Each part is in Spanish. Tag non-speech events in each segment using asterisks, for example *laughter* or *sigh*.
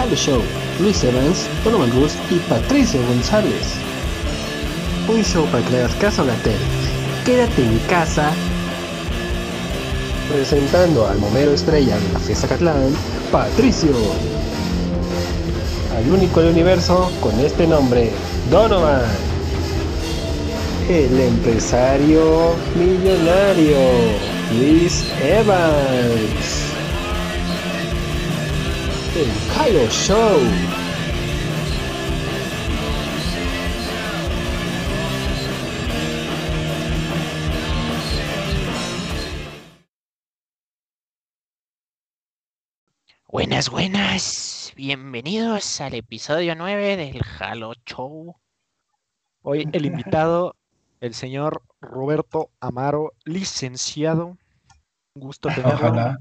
Halo Show, Luis Evans, Donovan Gus y Patricio González. Un show para que le hagas a la tele. Quédate en casa. Presentando al momero estrella de la fiesta Catlán, Patricio. Al único del universo con este nombre, Donovan. El empresario millonario, Luis Evans. El Kylo Show. Buenas, buenas. Bienvenidos al episodio 9 del Halo Show. Hoy el invitado, el señor Roberto Amaro, licenciado. Un gusto *laughs* tenerlo. Ojalá.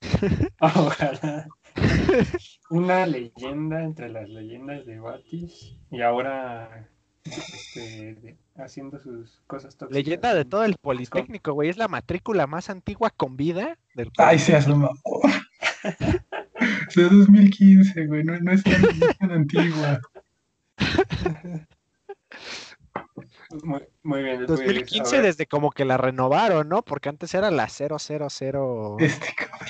*laughs* Ojalá. *laughs* Una leyenda entre las leyendas de Batis y ahora este, de- haciendo sus cosas tóxicas. Leyenda de todo el Politécnico, güey. Es la matrícula más antigua con vida del Ay, se asoma. *laughs* De 2015, güey, no, no es tan, no es tan antigua. *laughs* Muy, muy bien. pues, 2015 ahora- desde como que la renovaron, ¿no? Porque antes era la 000. Este cabrón.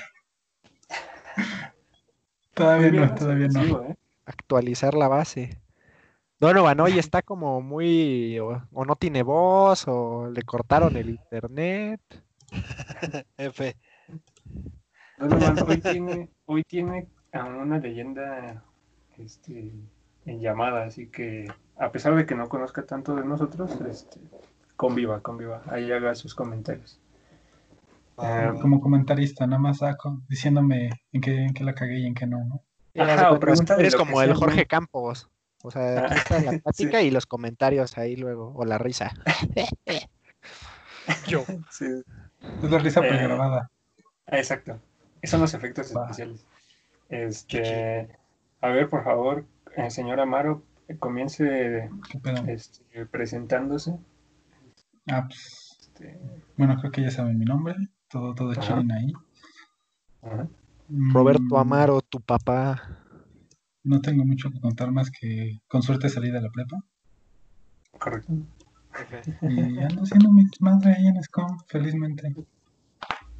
Todavía no, todavía no. ¿eh? actualizar la base. Donovan hoy está como muy. O, o no tiene voz, o le cortaron el internet. *laughs* F. Donovan hoy *laughs* tiene, hoy tiene a una leyenda este, en llamada, así que a pesar de que no conozca tanto de nosotros, este, conviva, conviva, ahí haga sus comentarios. Eh, Como comentarista, nada más saco diciéndome en qué, en qué la cagué y en qué no, ¿no? Ajá, o Eres como el sea, Jorge. Campos. O sea, aquí Ah, está la *laughs* sí. plática y los comentarios ahí luego, o la risa. *laughs* Yo. sí, Es la risa Eh, pregrabada. ah, exacto, esos son los efectos especiales. Este, a ver, por favor, eh, señor Amaro, comience este, presentándose. Ah, pues, Este, bueno, creo que ya saben mi nombre. Todo, todo Ajá. ahí. ajá. Roberto Mm, Amaro, tu papá. No tengo mucho que contar más que con suerte salí de la prepa. correcto. Y ando haciendo mi madre ahí en SCOM, felizmente.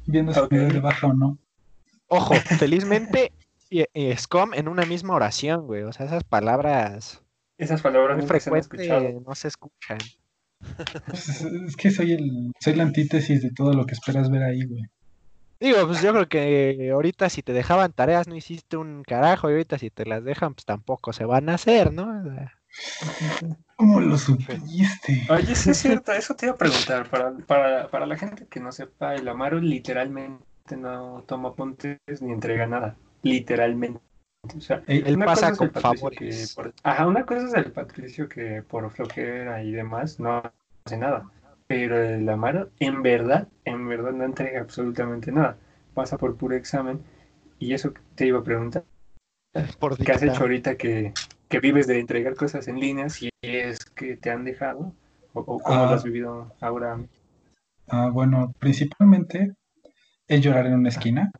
Viendo si me doy de baja o no. Ojo, felizmente, y, y SCOM en una misma oración, güey. O sea, esas palabras Esas palabras muy frecuentes no se escuchan. Pues, es- es que soy el, soy la antítesis de todo lo que esperas ver ahí, güey. Digo, pues yo creo que ahorita si te dejaban tareas no hiciste un carajo y ahorita si te las dejan pues tampoco se van a hacer, ¿no? O sea, ¿Cómo lo supiste? Oye, sí es cierto, eso te iba a preguntar. Para, para, para la gente que no sepa, el Amaro literalmente no toma apuntes ni entrega nada. Literalmente. O sea, Ey, Él una pasa con favores. por- Ajá, una cosa es el Patricio que por flojera y demás no hace nada. Pero el Amaro, en verdad, en verdad no entrega absolutamente nada. Pasa por puro examen. Y eso te iba a preguntar. por ¿Qué has hecho ahorita que, que vives de entregar cosas en línea? Si es que te han dejado, o, o cómo lo Ah. has vivido ahora. Ah, bueno, principalmente es llorar en una esquina.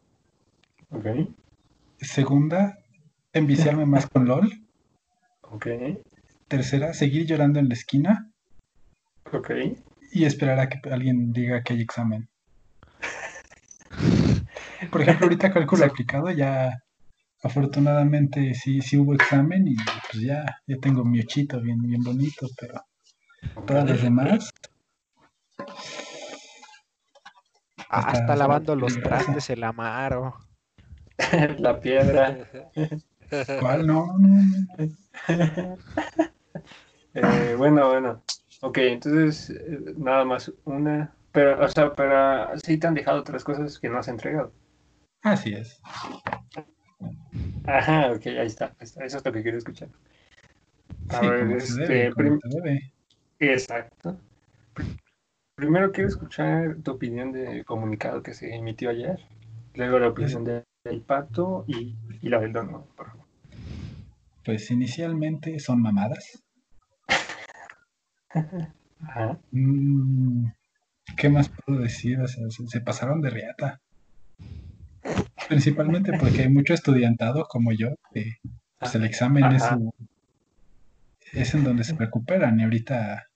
Ok, Segunda, enviciarme más con LOL. ok, Tercera, seguir llorando en la esquina. ok. Y esperar a que alguien diga que hay examen. *laughs* Por ejemplo, ahorita cálculo aplicado ya, afortunadamente sí, sí hubo examen y pues ya, ya tengo mi ochito bien, bien bonito, pero todas las demás, Ah, hasta- está lavando los trastes el Amaro. *laughs* La piedra. *laughs* ¿cuál? No. *laughs* Eh, bueno, bueno. Ok, entonces eh, nada más una. Pero, o sea, pero sí te han dejado otras cosas que no has entregado. Así es. Ajá, ok, ahí está. Eso es lo que quiero escuchar. A Sí, ver, este, debe, prim-. Exacto. Pr- Primero quiero escuchar tu opinión del comunicado que se emitió ayer. Luego la opinión de- del pato y, y la del dono, por favor. Pues inicialmente son mamadas. Ajá. Mm, ¿Qué más puedo decir? O sea, se, se pasaron de riata. Principalmente porque hay mucho estudiantado como yo que pues el examen es, es en donde se recuperan y ahorita,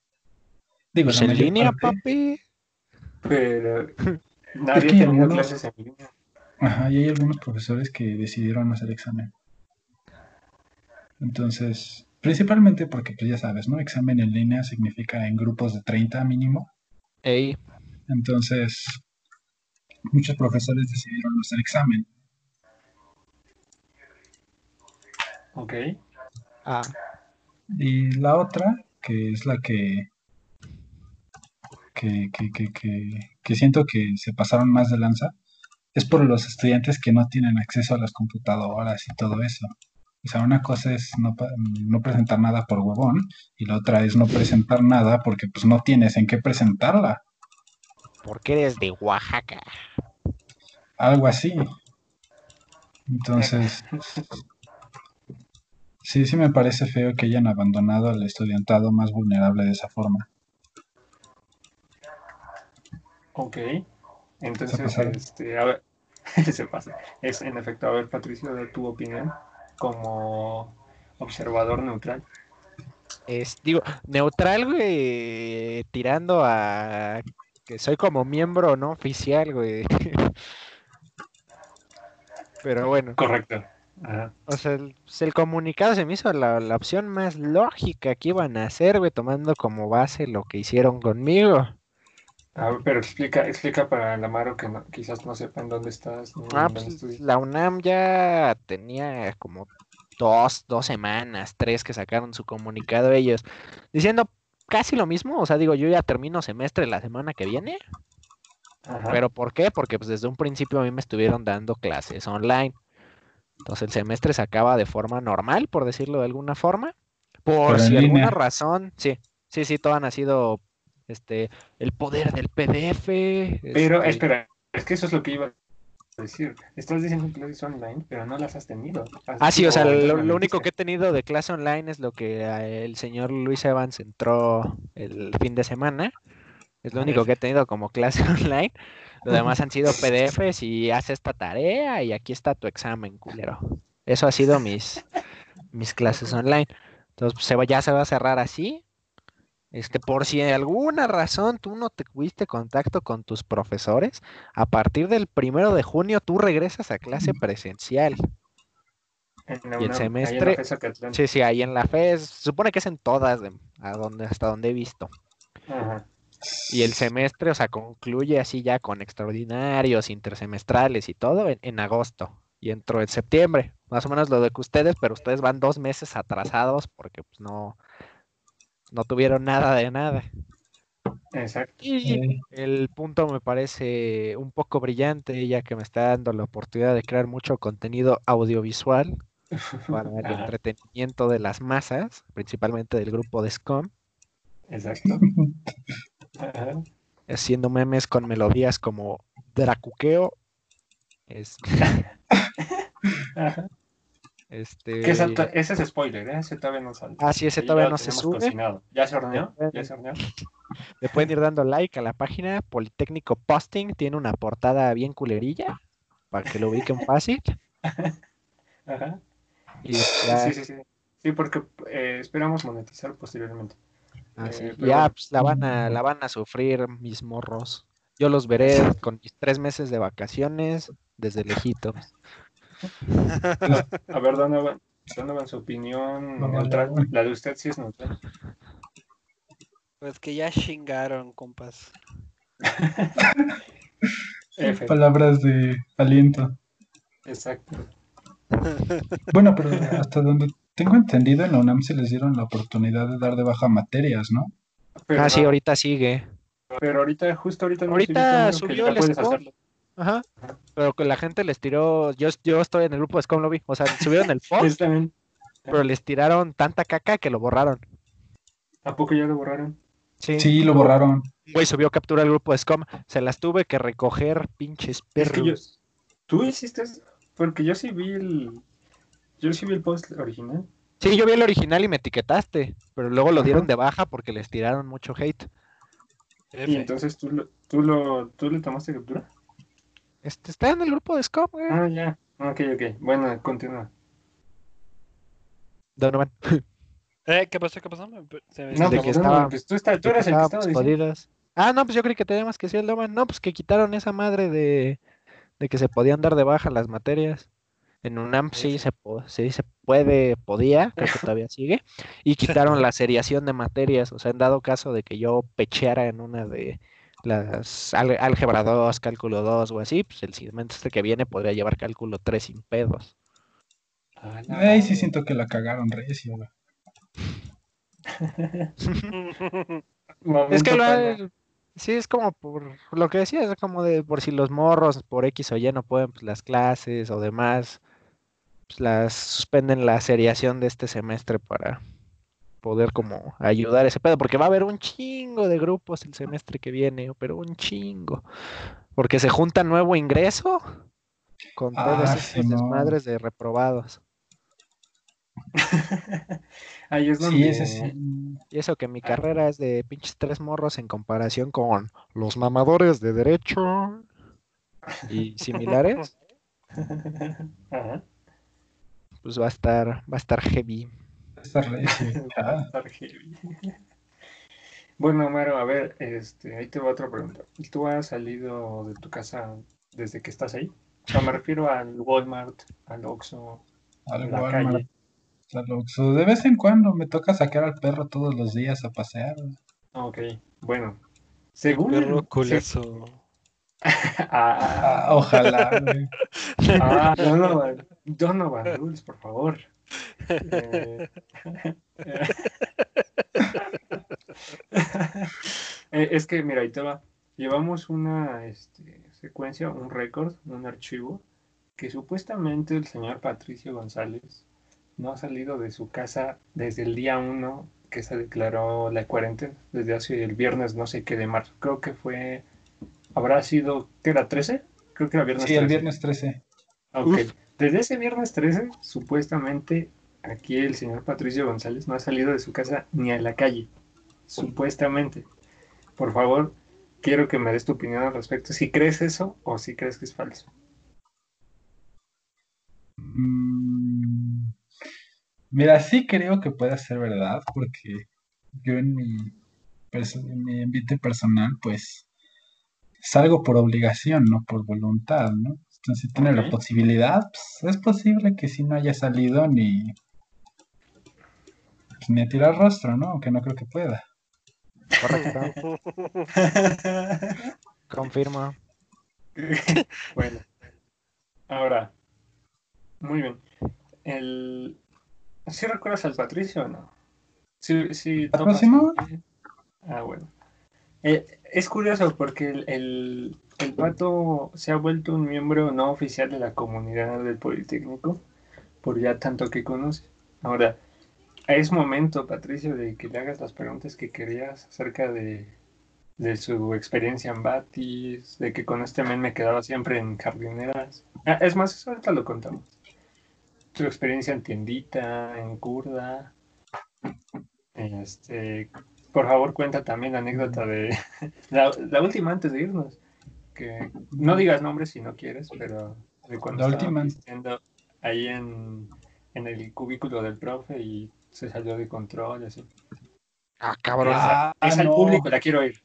digo, Pues en línea, parte- papi. Pero nadie que ha tenido algunos- clases en línea. Ajá, y hay algunos profesores que decidieron hacer examen. Entonces, principalmente porque, pues ya sabes, ¿no? Examen en línea significa en grupos de 30 mínimo. Ey, Entonces, muchos profesores decidieron no hacer examen. Ok. ah, Y la otra, que es la que, que, que, que, que, que siento que se pasaron más de lanza, es por los estudiantes que no tienen acceso a las computadoras y todo eso. O sea, una cosa es no, pa- no presentar nada por huevón y la otra es no presentar nada porque pues no tienes en qué presentarla. porque eres de Oaxaca. Algo así. Entonces, sí, sí me parece feo que hayan abandonado al estudiantado más vulnerable de esa forma. Ok. Entonces, este, a ver, *laughs* se pasa. Es en efecto, a ver, Patricio, de tu opinión como observador neutral. Es, digo, neutral, güey, tirando a que soy como miembro no oficial, güey. *laughs* Pero bueno, Correcto. Ajá. o sea, el, el comunicado se me hizo la, la opción más lógica que iban a hacer, güey, tomando como base lo que hicieron conmigo. A ver, pero explica, explica para el Amaro que no- quizás no sepan dónde estás. ni Ah, dónde pues estudias. la UNAM ya tenía como dos, dos semanas, tres que sacaron su comunicado ellos, diciendo casi lo mismo. O sea, digo, yo ya termino semestre la semana que viene. Ajá. ¿Pero por qué? Porque pues desde un principio a mí me estuvieron dando clases online. Entonces el semestre se acaba de forma normal, por decirlo de alguna forma. Por Pero si alguna línea. razón, sí, sí, sí, todo han sido este el poder del PDF. Pero este, espera, es que eso es lo que iba a decir. Estás diciendo clases online, pero no las has tenido. Has- Ah, sí, o sea, lo, único que he tenido de clase online es lo que el señor Luis Evans entró el fin de semana. Es lo único que he tenido como clase *laughs* online. Lo demás han sido PDFs y haz esta tarea y aquí está tu examen, culero. Eso ha sido mis, mis clases online. Entonces, pues, se va, ya se va a cerrar así. Este, por si de alguna razón tú no te tuviste contacto con tus profesores, a partir del primero de junio tú regresas a clase presencial. En la y el en semestre-. Sí, sí, ahí en la FES, se supone que es en todas, de- a donde, hasta donde he visto. Ajá. Y el semestre, o sea, concluye así ya con extraordinarios, intersemestrales y todo en, en agosto. Y entró en septiembre, más o menos lo de que ustedes, pero ustedes van dos meses atrasados porque pues no, no tuvieron nada de nada. Exacto. Y el punto me parece un poco brillante, ya que me está dando la oportunidad de crear mucho contenido audiovisual *laughs* para el Ajá. entretenimiento de las masas, principalmente del grupo de SCOM. Exacto. Ajá. haciendo memes con melodías como Dracuqueo. Es, *laughs* Ajá. Este, Que esa ese es spoiler, ¿eh? Ese todavía no sale. ah, sí, ese todavía no se sube. cocinado. ¿Ya se horneó? ¿Ya se horneó? *laughs* Le pueden ir dando like a la página Politécnico Posting. Tiene una portada bien culerilla para que lo ubiquen *laughs* fácil. Ajá. Y ya, Sí, sí, sí. Sí, porque eh, esperamos monetizar posteriormente. ah, sí, eh, pero ya, pues, la van a, la van a sufrir mis morros. Yo los veré con mis tres meses de vacaciones desde lejitos. A ver, Donovan, Donovan, su opinión No, neutral. no. La de usted sí es neutral. Pues que ya chingaron, compas. *laughs* Palabras de aliento. Exacto. *laughs* Bueno, pero hasta donde tengo entendido, en la UNAM se les dieron la oportunidad de dar de baja materias, ¿no? Pero, ah, sí, ahorita sigue. pero ahorita, justo ahorita no Ahorita subió ya el puedes score. Ajá. Pero que la gente les tiró. Yo, yo estoy en el grupo de Scum Lobby. O sea, subieron el *laughs* post, pero les tiraron tanta caca que lo borraron. ¿A poco ya lo borraron? Sí. Sí, lo borraron. Güey subió captura al grupo de Scum. Se las tuve que recoger, pinches Es que yo, perros. tú hiciste eso, porque yo sí vi el, yo sí vi el post original. Sí, yo vi el original y me etiquetaste. Pero luego lo dieron de baja porque les tiraron mucho hate. Y entonces tú lo, tú lo, tú le tomaste captura. Este, está en el grupo de Scum, güey. Ah, ya. Ok, ok. Bueno, continúa. Donovan. *laughs* Eh, ¿qué pasó? ¿Qué pasó? Se me- No, de pues, que no, estaba- pues tú, está- tú eres el que estaba diciendo. jodidos. Ah, no, pues yo creí que teníamos que decir el Donovan. No, pues que quitaron esa madre de, de que se podían dar de baja las materias. En UNAM sí se, po- sí se puede, podía, creo que todavía sigue. Y *laughs* quitaron la seriación de materias. O sea, en dado caso de que yo pecheara en una de las álgebra 2, cálculo 2 o así, pues el semestre que viene podría llevar cálculo 3 sin pedos. Ah, la Ahí sí siento que la cagaron recio, güey. Es que lo, sí es como por lo que decía, es como de por si los morros por X o Y no pueden pues, las clases o demás, pues las suspenden la seriación de este semestre para poder como ayudar ese pedo, porque va a haber un chingo de grupos el semestre que viene, pero un chingo, porque se junta nuevo ingreso con todos Ah, estos Simón. desmadres de reprobados. *laughs* Ahí es Sí, donde ese sí. Y eso que mi carrera es de pinches tres morros en comparación con los mamadores de derecho y *laughs* similares, Ajá. pues va a estar, va a estar heavy. Está recio. Va a Ah, estar heavy. Bueno, Maro, a ver, este, ahí te va otra pregunta. ¿Tú has salido de tu casa desde que estás ahí? O sea, me refiero al Walmart, al Oxxo, a al la Walmart, calle. al Oxxo. De vez en cuando me toca sacar al perro todos los días a pasear. Ok, bueno. Según... Perro culazo. Ah, Ah, ojalá, ah, Donovan, Donovan Rules, por favor. *laughs* Eh, es que, mira, ahí te va. Llevamos una este, secuencia, un récord, un archivo, que supuestamente el señor Patricio González no ha salido de su casa desde el día 1 que se declaró la cuarentena, desde hace el viernes no sé qué de marzo. Creo que fue, habrá sido, ¿qué era? ¿13? Creo que era viernes Sí, el 13. viernes 13. Ok. Desde ese viernes 13, supuestamente, aquí el señor Patricio González no ha salido de su casa ni a la calle. Supuestamente. Por favor, quiero que me des tu opinión al respecto. Si crees eso o si crees que es falso. Mm, Mira, sí creo que puede ser verdad, porque yo en mi, en mi ambiente personal, pues salgo por obligación, no por voluntad, ¿no? Entonces, si tiene la posibilidad, pues es posible que si no haya salido ni, pues, ni a tirar rostro, ¿no? Aunque no creo que pueda. Correcto, *laughs* confirmo. bueno. Ahora. Muy bien. El... ¿Sí recuerdas al Patricio o no? Sí, sí, ¿Al próximo? Ah, bueno. Eh, es curioso porque el, el, pato se ha vuelto un miembro no oficial de la comunidad del Politécnico por ya tanto que conoce. Ahora, es momento, Patricio, de que le hagas las preguntas que querías acerca de, de su experiencia en Batis, de que con este men me quedaba siempre en jardineras. Ah, es más, eso ahorita lo contamos. Su experiencia en tiendita, en curda. Este, por favor, cuenta también la anécdota de *laughs* la, la última antes de irnos. Que no digas nombres si no quieres, pero de cuando La última. ahí en, en el cubículo del profe y se salió de control y así. Ah, cabrón. Ah, esa al no. público la quiero oír.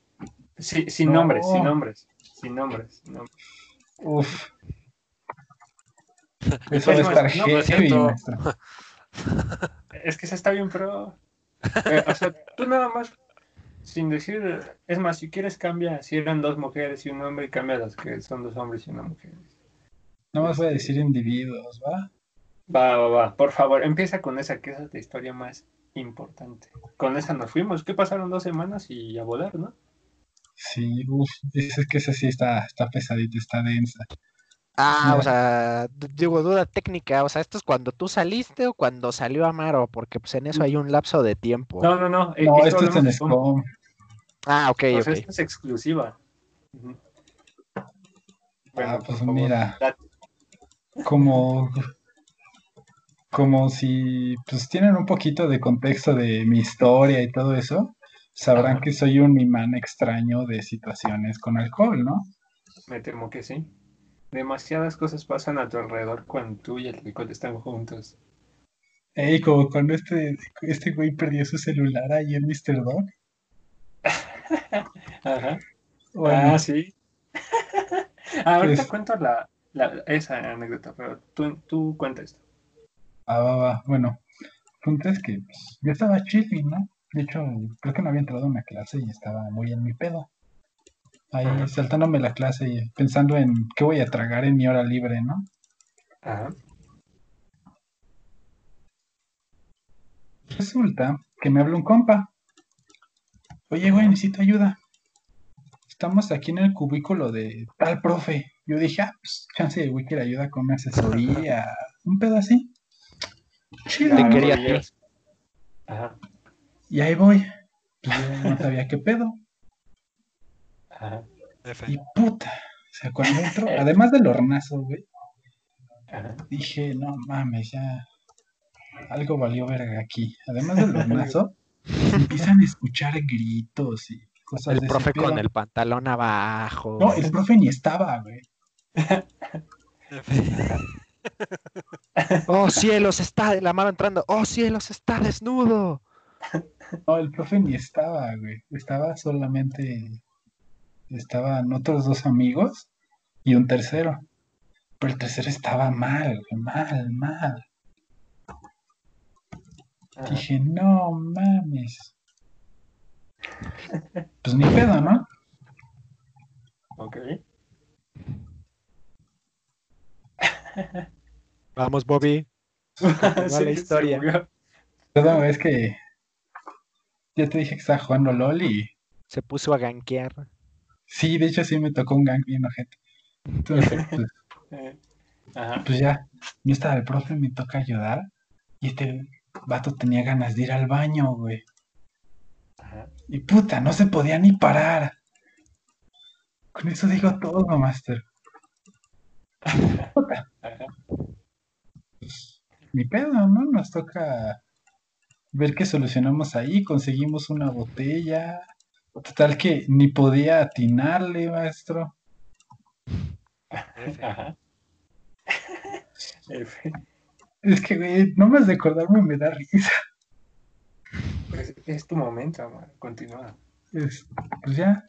Sí, sin No. nombres, sin nombres, sin nombres. sin nombres. Uf. Eso Es estar no, heavy. Es que se está bien, pero. eh, o sea, tú nada más, sin decir. Es más, si quieres, cambia. Si eran dos mujeres y un hombre, cambia las que son dos hombres y una mujer. No más voy a decir individuos, ¿va? Va, va, va. Por favor, empieza con esa, que esa es la historia más importante. Con esa nos fuimos. ¿Qué pasaron dos semanas y a volar, no? Sí, uff, es que esa sí está, está pesadita, está densa. Ah, o sea, digo, duda técnica, o sea, esto es cuando tú saliste o cuando salió Amaro, porque pues en eso hay un lapso de tiempo. No, no, no. eh, No, esto esto es en SCOM. Ah, ok, o sea, ok. esto es exclusiva. Ah, pues mira. Como, como si pues tienen un poquito de contexto de mi historia y todo eso, sabrán que soy un imán extraño de situaciones con alcohol, ¿no? Me temo que sí. Demasiadas cosas pasan a tu alrededor cuando tú y el alcohol están juntos. Ey, como cuando este, este güey perdió su celular ahí en Mr. Dog. *laughs* Ajá. Bueno, Ah, sí. *laughs* Ah, ahorita Pues- cuento la, la- esa anécdota, pero tú, tú cuenta esto. ah, va, va. Bueno, el punto es que pues, yo estaba chilling, ¿no? De hecho, creo que no había entrado a una clase y estaba muy en mi pedo. Ahí Ajá. saltándome la clase y pensando en qué voy a tragar en mi hora libre, ¿no? Ajá. Resulta que me habla un compa. Oye, güey, necesito ayuda. Estamos aquí en el cubículo de tal profe. Yo dije, ah, pues chance de güey quiere ayuda con una asesoría, *laughs* un pedo así. Chido, Te quería. Ajá. Y ahí voy. Pues yo no *laughs* sabía qué pedo. Ajá. Y puta. O sea, cuando entro, *laughs* además del hornazo, güey, Ajá. dije, no mames, ya. Algo valió verga aquí. Además del hornazo, *laughs* empiezan a escuchar gritos y cosas El de profe con el pantalón abajo. No, el profe ni estaba, güey. *laughs* Oh cielos, está la mano entrando. Oh cielos, está desnudo. No, el profe ni estaba, güey. Estaba solamente. Estaban otros dos amigos y un tercero. Pero el tercero estaba mal, mal, mal. Ajá. Dije, no mames. *laughs* Pues ni pedo, ¿no? Ok. *laughs* Vamos, Bobby. *laughs* Sí, la historia. Perdón, es que. Ya te dije que estaba jugando LOL y. Se puso a gankear. Sí, de hecho sí me tocó un gang bien ojete. Entonces, *laughs* pues, Ajá. pues ya, no estaba el profe, me toca ayudar. Y este vato tenía ganas de ir al baño, güey. Ajá. Y puta, no se podía ni parar. Con eso digo todo, Master. Puta, *laughs* Ajá. ni pedo, ¿no? Nos toca ver qué solucionamos ahí. Conseguimos una botella. Total que ni podía atinarle, maestro. F. Ajá. *laughs* F. Es que, güey, no más de acordarme me da risa. Pues es tu momento, amor. Continúa. Es- pues ya.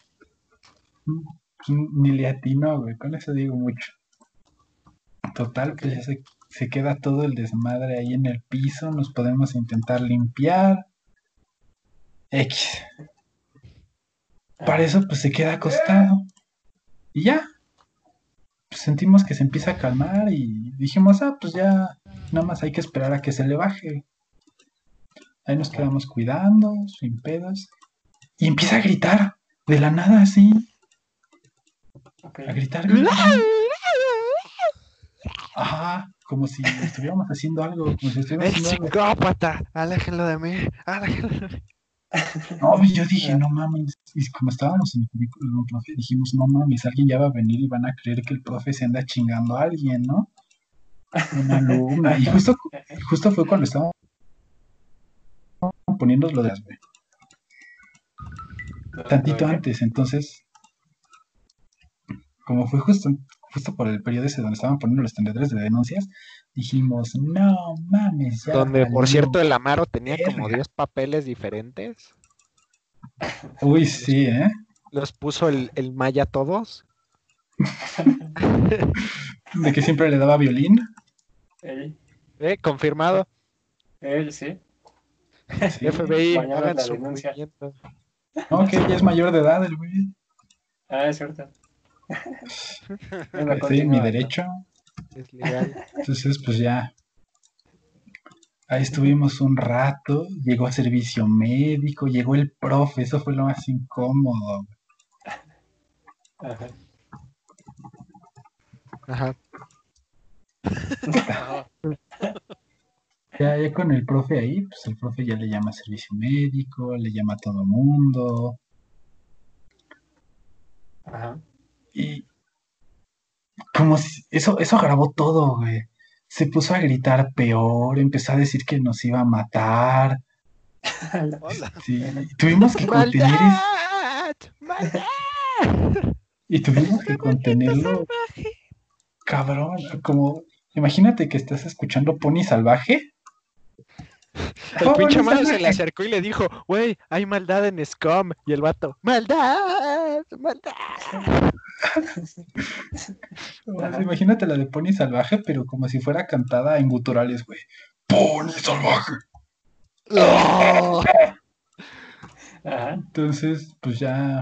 Pues ni le atinó, güey. Con eso digo mucho. Total, pues ya se, se queda todo el desmadre ahí en el piso. Nos podemos intentar limpiar. X. Para eso, pues se queda acostado. Y ya. Pues sentimos que se empieza a calmar y dijimos, ah, pues ya, nada más hay que esperar a que se le baje. Ahí nos quedamos cuidando, sin pedos. Y empieza a gritar, de la nada así, a gritar. gritar. Ajá, como si estuviéramos haciendo algo, como si estuviéramos El haciendo algo. psicópata. Aléjenlo de mí. Aléjenlo de mí. No, *laughs* yo dije, no mames. Y como estábamos en el cubículo del profe, dijimos, no mames, alguien ya va a venir y van a creer que el profe se anda chingando a alguien, ¿no? Una alumna. Y justo, justo fue cuando estábamos poniendo lo de las, tantito antes. Entonces, como fue justo, justo por el periodo ese donde estaban poniendo los tendedores de denuncias, dijimos, no mames, ya. Donde, por valió". cierto, el Amaro tenía como verga. 10 papeles diferentes. Uy, sí, ¿eh? Los puso el, el Maya todos. *laughs* De que siempre le daba violín. Él, Eh, confirmado. él, sí. *laughs* Sí. FBI, hagan su denuncia. movimiento. No, que ya es mayor de edad el güey. Ah, es cierto. *laughs* En mi derecho. Es legal. Entonces, pues ya. Ahí estuvimos un rato. Llegó a servicio médico. Llegó el profe. Eso fue lo más incómodo. Ajá. Ajá. Ya, ya con el profe ahí, pues el profe ya le llama a servicio médico, le llama a todo mundo. Ajá. Y como si eso, eso agravó todo, güey. Se puso a gritar peor, empezó a decir que nos iba a matar. *laughs* Sí, tuvimos que contener es- ¡Maldad! ¡Maldad! y tuvimos que contenerlo, cabrón, como imagínate que estás escuchando Pony Salvaje El Oh, pinche malo se le acercó y le dijo, güey, hay maldad en Scum. Y el vato, ¡maldad! ¡maldad! Imagínate la de Pony Salvaje, pero como si fuera cantada en guturales, güey. Pony Salvaje. *laughs* Ajá. Entonces, pues ya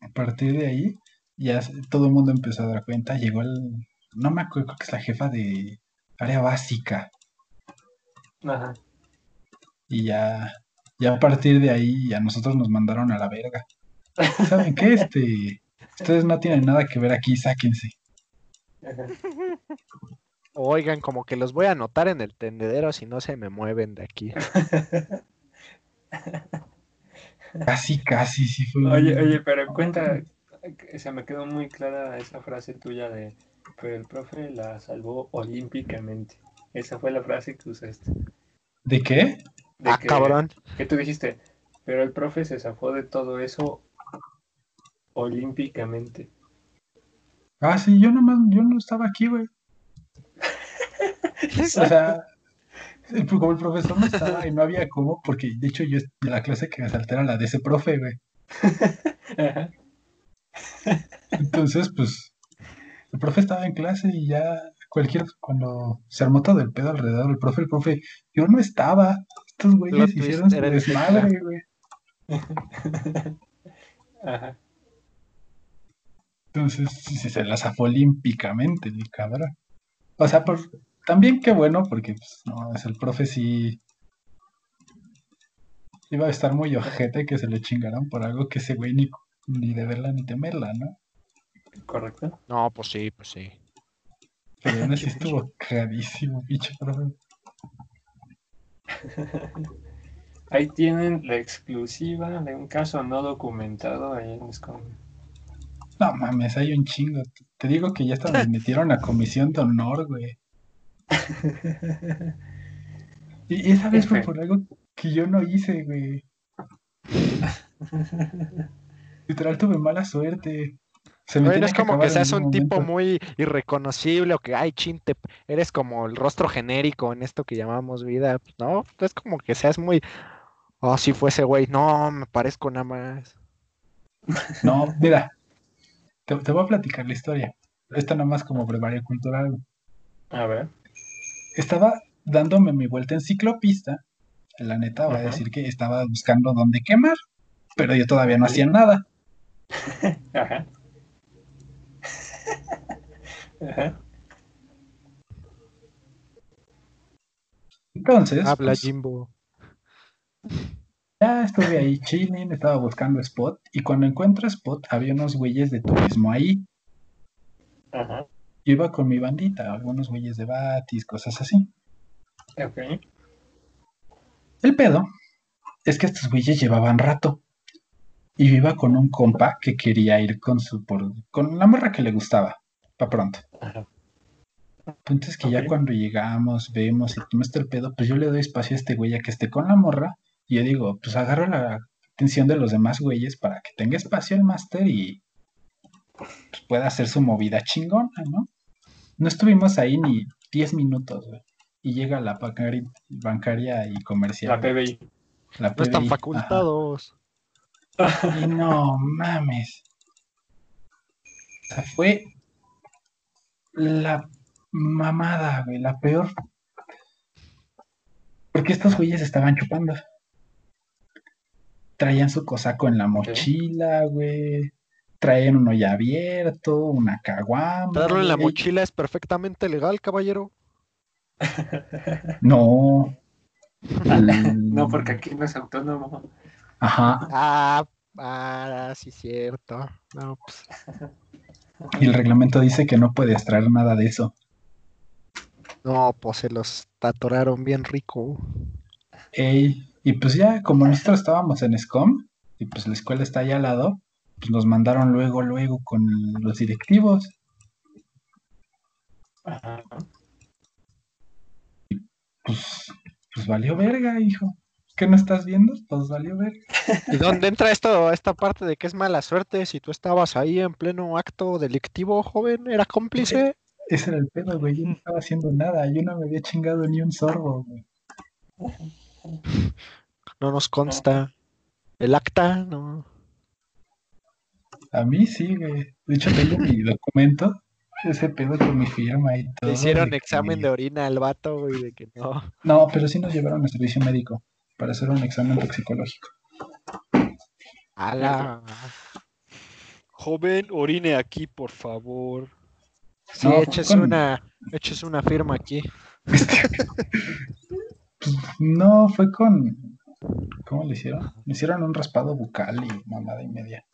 a partir de ahí, ya todo el mundo empezó a dar cuenta. Llegó el, no me acuerdo, creo que es la jefa de área básica. Ajá. Y ya, ya a partir de ahí, a nosotros nos mandaron a la verga. ¿Saben qué? Este, ustedes no tienen nada que ver aquí, sáquense. Ajá. Oigan, como que los voy a anotar en el tendedero si no se me mueven de aquí. Casi, casi, sí fue. un- Oye, oye, pero cuenta, se me quedó muy clara esa frase tuya de, pero el profe la salvó olímpicamente. Esa fue la frase que usaste. ¿De qué? De ah, que, cabrón. que tú dijiste, pero el profe se zafó de todo eso olímpicamente. Ah, sí, yo nomás, yo no estaba aquí, güey. *laughs* O sea, el- como el profesor no estaba y no había cómo, porque de hecho yo de la clase que me salté era la de ese profe, güey. *laughs* Ajá. Entonces, pues, el profe estaba en clase y ya cualquier, cuando se armó todo el pedo alrededor del profe, el profe, yo no estaba. Estos güeyes hicieron su el desmadre, güey. *laughs* Ajá. Entonces, sí, sí, se la zafó olímpicamente, el cabrón. O sea, por, también qué bueno, porque pues, no, es el profe sí iba a estar muy ojete que se le chingaran por algo que ese güey ni, ni de verla ni temerla, ¿no? ¿Correcto? No, pues sí, pues sí. Pero aún así estuvo cagadísimo, pinche profe. *laughs* Ahí tienen la exclusiva de un caso no documentado ahí en Scum. No mames, hay un chingo. Te digo que ya hasta me *laughs* metieron a comisión de honor, güey. *laughs* Y esa vez fue por algo que yo no hice, güey. Literal tuve mala suerte. Se me no es como que seas un tipo muy irreconocible o que, ay, chinte, eres como el rostro genérico en esto que llamamos vida. Pues, No, es como que seas muy, oh, si fuese güey, no, me parezco nada más. No, mira. Te, te voy a platicar la historia. Esta nada más como brevario cultural. A ver. Estaba dándome mi vuelta en ciclopista. La neta, voy a decir que estaba buscando dónde quemar. Pero yo todavía no hacía nada. *laughs* Ajá. Ajá. Entonces, Habla pues, Jimbo. ya estuve ahí chilling, estaba buscando spot. Y cuando encuentro spot, había unos güeyes de turismo ahí. Ajá. Yo iba con mi bandita, algunos güeyes de Batis, cosas así. Ok. El pedo es que estos güeyes llevaban rato. Y iba con un compa que quería ir con su por, con la morra que le gustaba. Pa' pronto. Ajá. El punto es que ya cuando llegamos, vemos y todo está el pedo, pues yo le doy espacio a este güey a que esté con la morra. Y yo digo, pues agarro la atención de los demás güeyes para que tenga espacio el máster y pues, pueda hacer su movida chingona, ¿no? No estuvimos ahí ni 10 minutos, güey. Y llega la bancari- bancaria y comercial. La PBI. la No están facultados. ajá. Y no mames. O sea, fue la mamada, güey, la peor. Porque estos güeyes estaban chupando. Traían su cosaco en la mochila, güey. Traían uno ya abierto, una caguama. Darlo en la mochila es perfectamente legal, caballero. No. *laughs* No, porque aquí no es autónomo. Ajá. Ah, ah, sí, cierto. No, pues, Y el reglamento dice que no puedes traer nada de eso. no, pues se los tatoraron bien rico. Ey, y pues ya, como nosotros estábamos en SCOM, y pues la escuela está allá al lado, pues nos mandaron luego, luego con los directivos. Ajá. Pues, pues valió verga, hijo. ¿Qué no estás viendo? Pues valió verga. ¿Y dónde entra esto, esta parte de que es mala suerte? Si tú estabas ahí en pleno acto delictivo, joven, ¿era cómplice? Ese era el pedo, güey. Yo no estaba haciendo nada. Yo no me había chingado ni un sorbo, güey. No nos consta. El acta, no. A mí sí, güey. De hecho, tengo mi documento, ese pedo con mi firma y todo. Le hicieron examen que- de orina al vato, güey, de que no. No, pero sí nos llevaron a servicio médico para hacer un examen toxicológico. Ala. Joven, orine aquí, por favor. Sí, No, eches con- una, eches una firma aquí. *laughs* No, fue con. ¿Cómo le hicieron? Le hicieron un raspado bucal y mamada y media.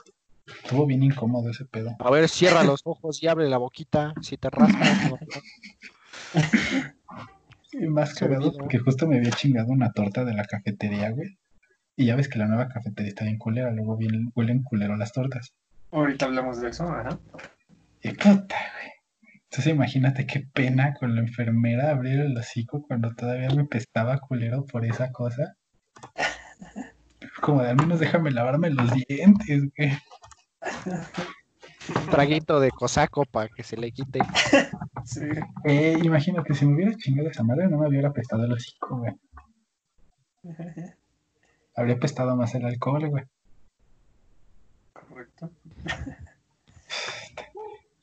Estuvo bien incómodo ese pedo. A ver, cierra los ojos y abre la boquita. Si te raspas, no. *laughs* Y más cagado porque justo me había chingado una torta de la cafetería, güey. Y ya ves que la nueva cafetería está bien culera, luego bien, huelen culero las tortas. Ahorita hablamos de eso, ajá. Y puta, güey. Entonces imagínate qué pena con la enfermera abrir el hocico cuando todavía me pestaba culero por esa cosa. Como de al menos déjame lavarme los dientes, güey. Un traguito de cosaco para que se le quite. *laughs* Sí. Eh, imagínate, si me hubiera chingado esa madre, no me hubiera pestado el hocico, güey. *laughs* Habría pestado más el alcohol, güey. Correcto.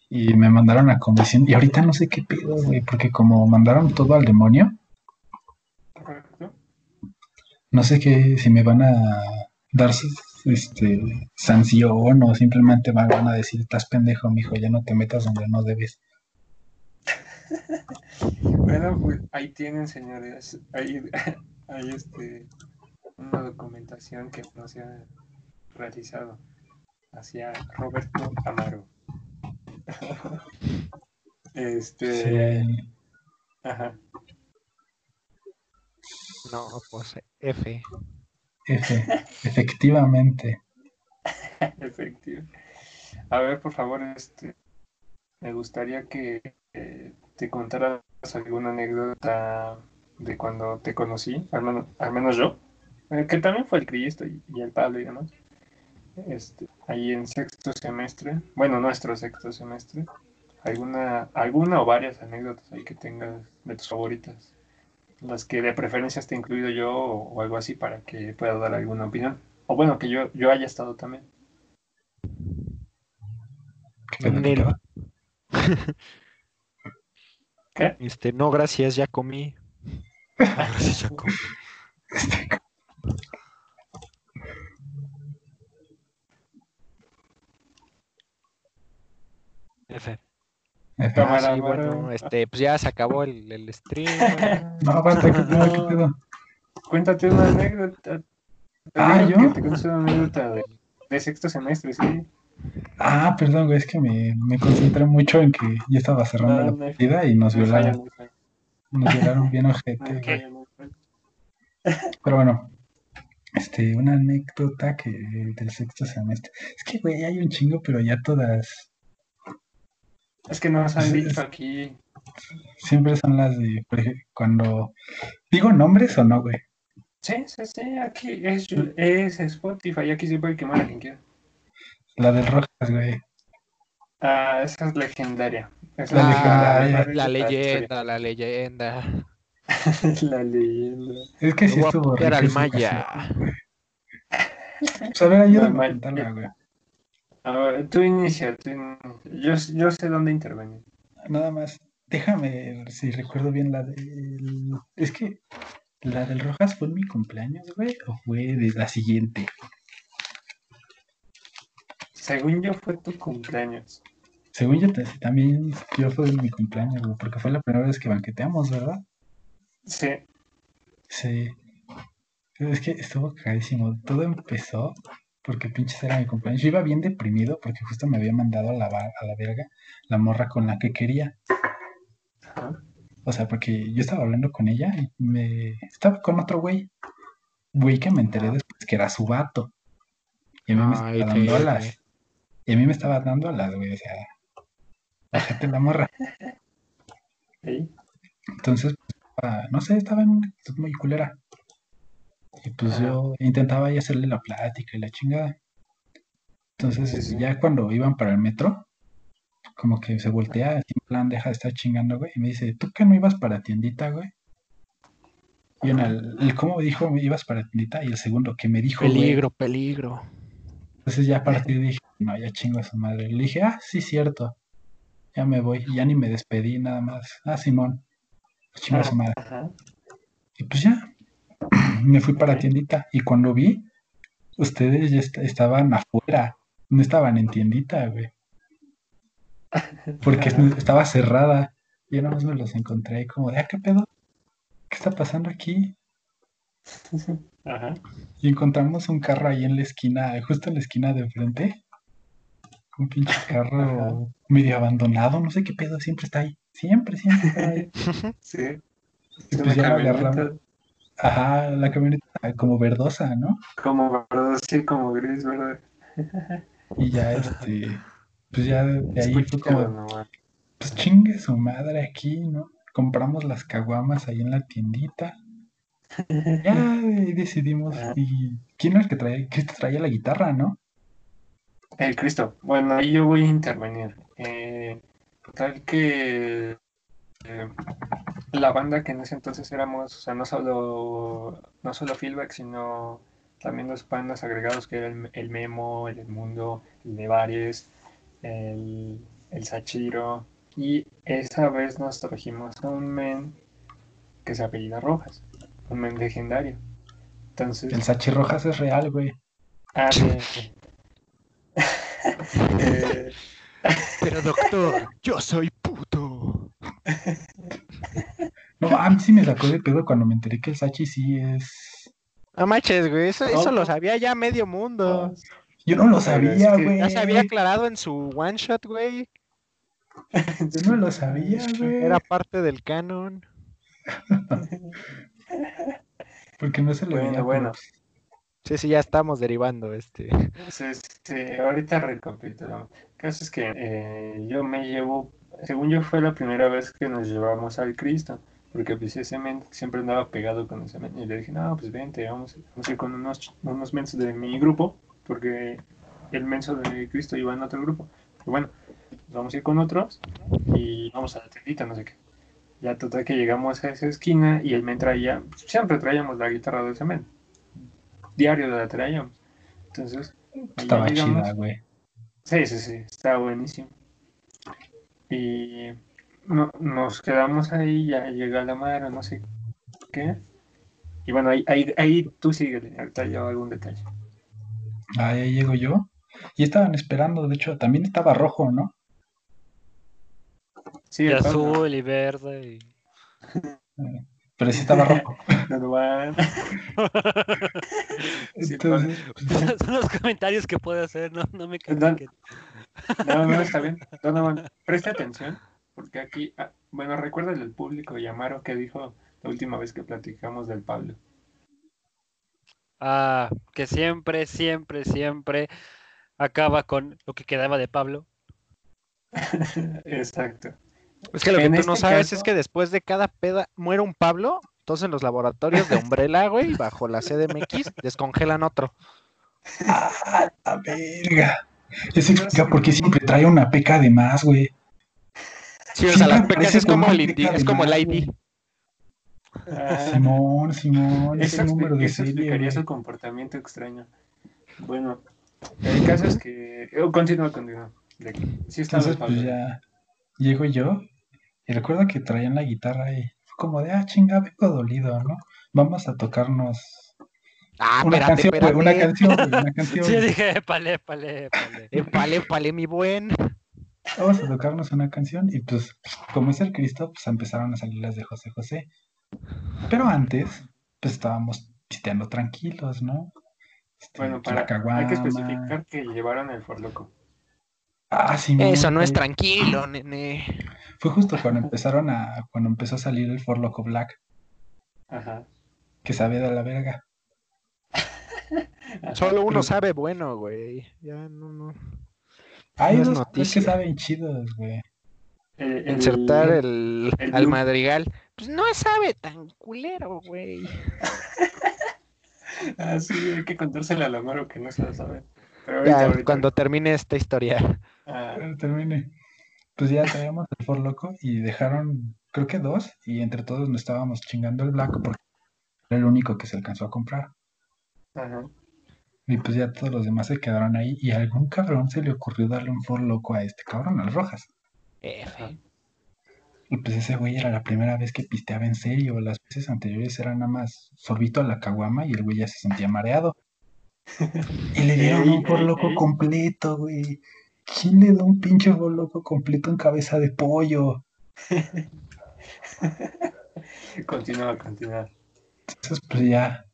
Y me mandaron a comisión. Y ahorita no sé qué pedo, güey, porque como mandaron todo al demonio, Correcto. no sé qué, si me van a dar este, sanción o simplemente me van a decir, estás pendejo, mijo, ya no te metas donde no debes. *laughs* Bueno, pues ahí tienen, señores. Ahí, *laughs* hay este, una documentación que no se ha realizado hacia Roberto Amaro. *laughs* Este, Sí. ajá. No, pues F. F, efectivamente. *laughs* Efectivo. A ver, por favor, este, me gustaría que eh, te contaras alguna anécdota de cuando te conocí, al menos, al menos yo, eh, que también fue el Cristo y, y el Pablo y demás. Este, ahí en sexto semestre, bueno, nuestro sexto semestre, alguna, alguna o varias anécdotas ahí que tengas de tus favoritas, las que de preferencia esté incluido yo o, o algo así para que pueda dar alguna opinión. O bueno, que yo, yo haya estado también. *laughs* Este, no, gracias, ya comí. No, *laughs* gracias, ya comí. F. Ah, sí, bueno. bueno, este, pues ya se acabó el, el stream. *laughs* No, aguanta, ¿qué pedo, qué pedo? Cuéntate una anécdota. Te Ah, ¿yo? que te cuentes una anécdota de, de sexto semestre, sí. Ah, perdón, güey, es que me, me concentré mucho en que ya estaba cerrando No, la no partida y nos No violaron, no falla. nos violaron bien No *laughs* ojete, no. Pero bueno, este, una anécdota que del sexto semestre. Es que, güey, hay un chingo, pero ya todas Es que nos han dicho aquí. siempre son las de, cuando digo nombres o no, güey. Sí, sí, sí, aquí es, es Spotify, aquí se puede quemar a quien quiera. La del Rojas, güey. Ah, esa es legendaria. Es La legendaria. legendaria. La leyenda, la leyenda. *laughs* La leyenda. Es que sí estuvo rico esa Maya. ocasión, güey. Pues a ver, ayúdame a güey. A ver, tú inicia, tú in- Yo, yo sé dónde intervenir. Nada más, déjame ver si recuerdo bien la del... Es que la del Rojas fue en mi cumpleaños, güey, o fue de la siguiente. Según yo fue tu cumpleaños. Según yo también yo fue de mi cumpleaños, güey, porque fue la primera vez que banqueteamos, ¿verdad? Sí. Sí. Es que estuvo carísimo. Todo empezó porque pinches era mi cumpleaños. Yo iba bien deprimido porque justo me había mandado a la, a la verga la morra con la que quería. Ajá. O sea, porque yo estaba hablando con ella y me... Estaba con otro güey. Güey que me enteré después que era su vato. Y a mí me estaba dando alas. Y a mí me estaba dando alas, güey. O sea, bájate la morra. *laughs* Sí. Entonces, ah, no sé, estaba en una actitud muy culera. Y pues Ajá. yo intentaba ahí hacerle la plática y la chingada. Entonces, Sí, sí. ya cuando iban para el metro, como que se voltea, en plan, deja de estar chingando, güey. Y me dice, ¿tú qué no ibas para tiendita, güey? Y una, el, el cómo me dijo, ibas para tiendita, y el segundo que me dijo, güey. Peligro, peligro. Entonces ya a partir dije, no, ya chingo a su madre. Le dije, ah, sí, cierto. Ya me voy. Y ya ni me despedí nada más. Ah, Simón. Chingo a su madre. Ajá. Y pues ya, me fui para tiendita. Y cuando vi, ustedes ya est- estaban afuera. No estaban en tiendita, güey. Porque estaba cerrada. Y yo nada más me los encontré como de, ah, ¿qué pedo? ¿Qué está pasando aquí? Ajá. Y encontramos un carro ahí en la esquina, justo en la esquina de enfrente. Un pinche carro medio abandonado, no sé qué pedo, siempre está ahí. Siempre, siempre está ahí. *laughs* Sí. Y Es pues ya una lo agarramos. Ajá, la camioneta como verdosa, ¿no? como verdad, sí, como gris, ¿verdad? Y ya este, pues ya de de ahí fue como, pues chingue su madre aquí, ¿no? Compramos las caguamas ahí en la tiendita. *laughs* Ya y decidimos. Ajá. ¿Y quién era el que traía? Cristo traía la guitarra, ¿no? El Cristo. Bueno, ahí yo voy a intervenir. Eh, tal que eh, la banda que en ese entonces éramos, o sea, no solo, no solo Feedback, sino también los bandas agregados que eran el, el Memo, el Mundo, el Nevares, el, el Sachiro. Y esa vez nos trajimos a un men que se apellida Rojas, un men legendario. Entonces, El Sachi Rojas es real, güey. ah, sí. *laughs* Eh, Pero doctor, yo soy. No, a mí sí me sacó de pedo cuando me enteré que el Sachi sí es. No manches, güey, eso, eso No, lo sabía ya medio mundo. Yo no lo sabía, es que güey. Ya se había aclarado en su one shot, güey. *laughs* Yo no lo sabía, güey. Era parte del canon. *laughs* Porque no se le Bueno, veía. bueno. por- Sí, sí, ya estamos derivando este. Sí, sí, ahorita recapitulamos. El caso es que eh, yo me llevo, según yo fue la primera vez que nos llevamos al Cristo, porque pues ese men siempre andaba pegado con ese men. Y le dije, no, pues vente, vamos, vamos a ir con unos, unos mensos de mi grupo, porque el menso de Cristo iba en otro grupo. Y bueno, vamos a ir con otros y vamos a la tiendita, no sé qué. Ya total que llegamos a esa esquina y el men traía, siempre traíamos la guitarra de ese men. Diario la traíamos. Entonces, Estaba llegamos. chida, güey. Sí, sí, sí, está buenísimo. Y no- nos quedamos ahí, ya llega la madre, no sé qué. Y bueno, ahí, ahí, ahí tú síguele, ahorita yo algún detalle. Ahí llego yo. Y estaban esperando, de hecho, también estaba rojo, ¿no? Sí, Y azul y verde. Y... *laughs* Pero sí estaba rojo. *laughs* Don Juan. *laughs* Sí, Entonces, Son los comentarios que puedo hacer, no, no me critiquen. No, no, está bien. Donovan, presta atención, porque aquí, ah, bueno, recuérdale al público y Amaro que dijo la última vez que platicamos del Pablo. Ah, que siempre, siempre, siempre acaba con lo que quedaba de Pablo. *laughs* Exacto. Es que lo que tú no este sabes caso- es que después de cada peda muere un Pablo, entonces en los laboratorios de Umbrella, güey, bajo la CDMX, descongelan otro. ¡ah, la verga! Eso explica por qué siempre trae una peca de más, güey. Sí, o sea, las pecas es como el peca es como el ID. Ah, Simón, Simón, Eso, ese número de eso serie, explicaría güey. su comportamiento extraño. Bueno, el caso es que. oh, continúa, continúa. Sí, estaba Entonces, pues ya llego yo y recuerdo que traían la guitarra y fue como de, ah, chinga, vengo dolido, ¿no? Vamos a tocarnos Ah, una espérate, canción, güey, una espérate. canción, una *laughs* canción. Sí, dije, épale, épale, épale. Épale, épale, mi buen. Vamos a tocarnos una canción y pues, como es el Cristo, pues empezaron a salir las de José José. Pero antes, pues estábamos pisteando tranquilos, ¿no? Este, Bueno, pues, para, hay caguama. que especificar que llevaron el forloco. Ah, sí, Eso no es tranquilo, nene. Fue justo cuando empezaron a, cuando empezó a salir el For Loco Black, Ajá. que sabe de la verga. *laughs* Solo uno sabe bueno, güey. Ya no, no. Hay No es unos güeyes que saben chidos, güey. El- el- Insertar el, el al madrigal. Pues no sabe tan culero, güey. *laughs* Ah, sí, hay que contárselo al Amaro que no se lo sabe. Pero ahorita, Ya, ahorita. cuando termine esta historia. Ah, termine. Pues ya traíamos el For Loco y dejaron, creo que dos, y entre todos nos estábamos chingando el Black porque Era el único que se alcanzó a comprar. Ajá. Y pues ya todos los demás se quedaron ahí. Y a algún cabrón se le ocurrió darle un for loco a este cabrón, al Rojas. F. Y pues ese güey era la primera vez que pisteaba en serio. Las veces anteriores era nada más sorbito a la caguama y el güey ya se sentía mareado. Y le dieron Ey, un por ey, loco ey. completo, güey. ¿Quién le da un pinche loco completo en cabeza de pollo? *laughs* Continúa, continúa. Entonces, pues ya,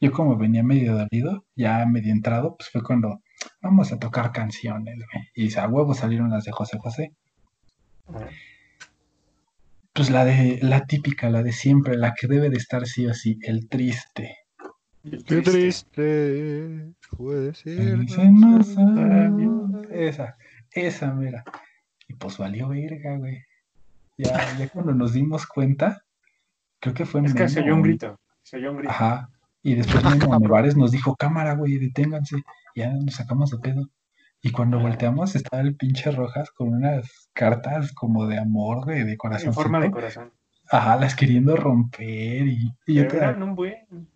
yo como venía medio dolido, ya medio entrado, pues fue cuando vamos a tocar canciones, güey. Y a huevo salieron las de José José. Pues la de, la típica, la de siempre, la que debe de estar sí o sí, el triste. Qué triste. no sabe. Esa, esa, mira. Y pues valió verga, güey. Ya, ya cuando nos dimos cuenta, creo que fue Es que se oyó un grito. Se oyó un grito. Ajá. Y después *laughs* Memo Nevares nos dijo, cámara, güey, deténganse. Ya nos sacamos de pedo. Y cuando Ajá. volteamos estaba el pinche Rojas con unas cartas como de amor, güey, de corazón. En forma de corazón. Ajá, las queriendo romper. Y, y yo, eran un buen.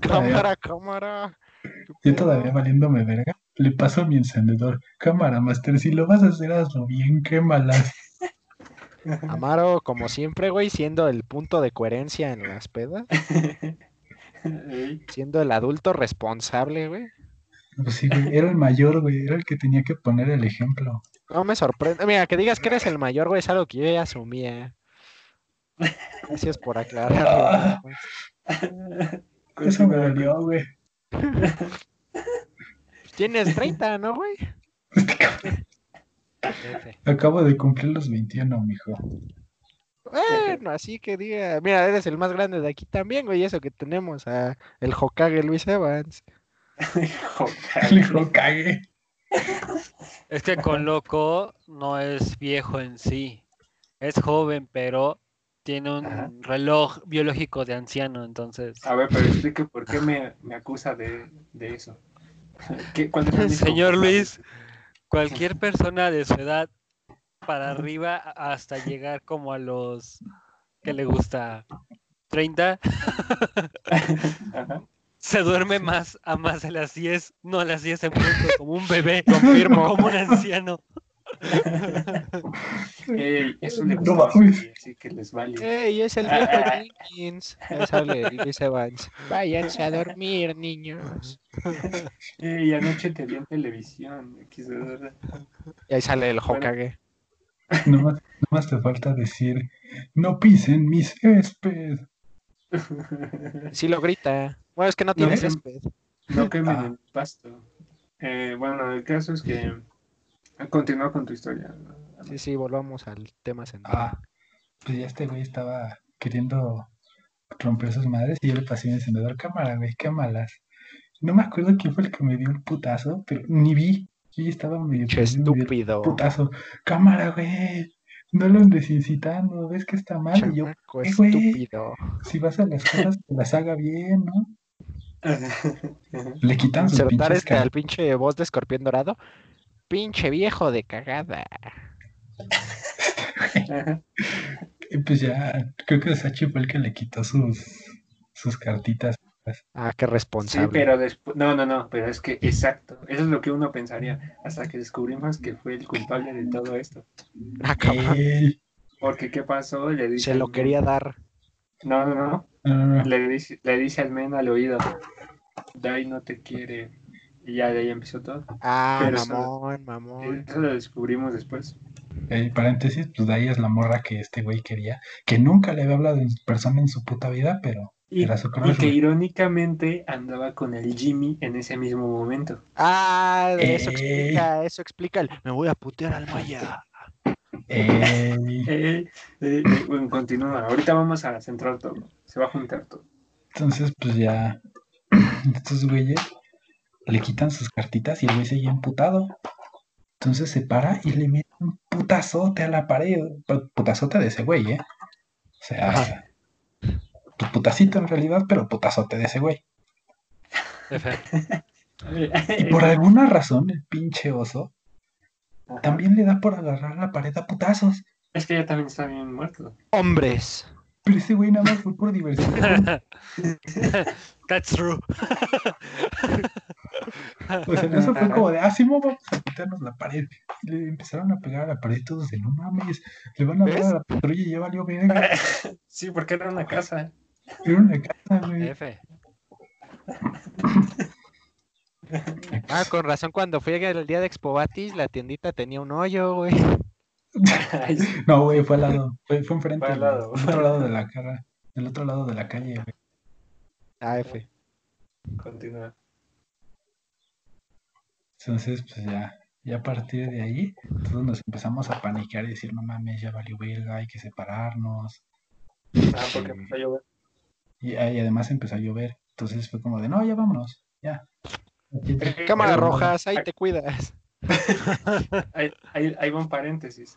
Cámara, cámara. yo todavía valiéndome verga, le paso mi encendedor. Cámara, Master, si lo vas a hacer, hazlo bien, quémalas. *laughs* Amaro, como siempre, güey, siendo el punto de coherencia en las pedas, siendo el adulto responsable, güey. Pues sí, güey, era el mayor, güey, era el que tenía que poner el ejemplo. No me sorprende. Mira, que digas que eres el mayor, güey, es algo que yo ya asumía. Gracias por aclararlo. Eso me dolió, güey. *laughs* Tienes 30, ¿no, güey? *laughs* Acabo de cumplir los 21, mijo. Bueno, así que diga. Mira, eres el más grande de aquí también, güey. Eso que tenemos a el Hokage Luis Evans. El hijo cague. *laughs* Es que con loco no es viejo en sí. Es joven, pero tiene un Ajá. reloj biológico de anciano, entonces. A ver, pero explique por qué me, me acusa de, de eso. *laughs* ¿Qué, Señor? Luis, cualquier *laughs* persona de su edad para arriba hasta llegar como a los que le gusta 30, *laughs* Ajá. se duerme más a más de las 10, no a las 10 en punto, como un bebé, Confirmo. como un anciano. Ey, eso le No gusta a los mames. güeyes, así que les vale. ¡Ey, es el viejo Jenkins! Ya sale Luis Evans. Váyanse a dormir, niños. Ey, anoche te vi en televisión. Y ahí sale el Hokage. Nomás, nomás te falta decir, no pisen mi césped. Sí lo grita. Bueno, es que no tiene No, césped. No quemen Ah. el pasto. Eh, bueno, el caso es que continúa con tu historia. Sí, sí, volvamos al tema central. Ah, pues ya este güey estaba queriendo romper sus madres y yo le pasé mi encendedor cámara, güey, qué malas. No me acuerdo quién fue el que me dio el putazo, pero ni vi. Yo estaba medio me estúpido. putazo. Cámara, güey. No lo andes incitando, ves que está mal. Y yo, Chamaco "Eh, güey". estúpido. si vas a las cosas, que las haga bien, ¿no? *laughs* Le quitan sus pinches este al pinche voz de escorpión dorado. Pinche viejo de cagada. *laughs* Y Pues ya, creo que Sachi fue el que le quitó sus, sus cartitas. Ah, qué Sí, responsable. pero después. No, no, no, pero es que exacto. Eso es lo que uno pensaría. Hasta que descubrimos que fue el culpable de todo esto. Ah, Porque, ¿qué pasó? Le dice Se lo quería dar. No, no, no. no, no, no. Le dice, le dice al men al oído: Dai no te quiere. Y ya de ahí empezó todo. Ah, Pero eso- mamón, mamón. Eso lo descubrimos después. Eh, paréntesis, pues de ahí es la morra que este güey quería, que nunca le había hablado en persona en su puta vida, pero Y, Era su y que irónicamente andaba con el Jimmy en ese mismo momento. Ah, eso explica, eso explica el. Me voy a putear al Maya. Eh, eh, eh, bueno, continúa. Ahorita vamos a centrar todo. Se va a juntar todo. entonces pues ya *clears throat* estos güeyes le quitan sus cartitas y el güey seguía emputado. Entonces se para y le mete un putazote a la pared, pu- putazote de ese güey, ¿eh? O sea, Ajá. tu putacito en realidad, pero putazote de ese güey. Y por alguna razón el pinche oso Ajá. también le da por agarrar la pared a putazos. Es que ella también está bien muerto. Hombres. Pero ese güey nada más fue por diversión. *laughs* That's true. *laughs* O sea, eso fue como de, ah, sí, vamos a quitarnos la pared. Y le empezaron a pegar a la pared todos de, no mames, le van a dar ¿Ves? a la patrulla y ya valió verga. *laughs* Sí, porque era una casa. Era una casa, güey. F. Ah, con razón, cuando fui el día de Expobatis, la tiendita tenía un hoyo, güey. *laughs* No, güey, fue al lado, fue, fue enfrente, Fue al lado. del otro lado de la cara, del otro lado de la calle, güey. AF. Continúa. Entonces, pues ya, ya a partir de ahí, todos nos empezamos a paniquear y decir, no mames, ya valió verga, hay que separarnos. Ah, porque empezó a llover. Y, ah, y además empezó a llover. Entonces fue como de, no, ya vámonos, ya. Cámara rojas, ahí te cuidas. *laughs* Ahí, ahí, ahí va un paréntesis.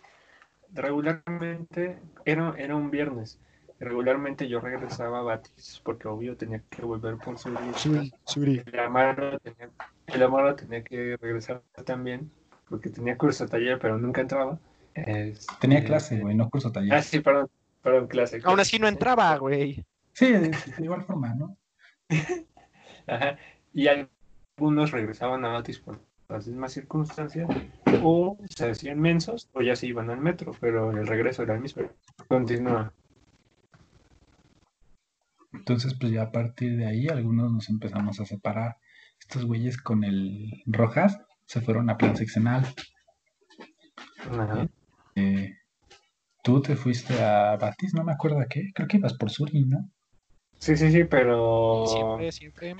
Regularmente, era, era un viernes. Regularmente yo regresaba a Batis, porque obvio tenía que volver por su Suri. El Amaro tenía, el Amaro tenía que regresar también, porque tenía curso de taller, pero nunca entraba. Este, Tenía clase, güey, no curso taller. Ah, sí, perdón, perdón, clase. Aún así no entraba, güey. Sí, de, de igual forma, ¿no? *laughs* Ajá. Y algunos regresaban a Batis por las mismas circunstancias, o se hacían mensos, o ya se iban al metro, pero el regreso era el mismo. Continúa. Entonces, pues ya a partir de ahí, algunos nos empezamos a separar. Estos güeyes con el Rojas se fueron a plan seccional. Ajá. Eh, Tú te fuiste a Batis, no me acuerdo a qué. Creo que ibas por Suri, ¿no? Sí, sí, sí, pero Siempre, siempre.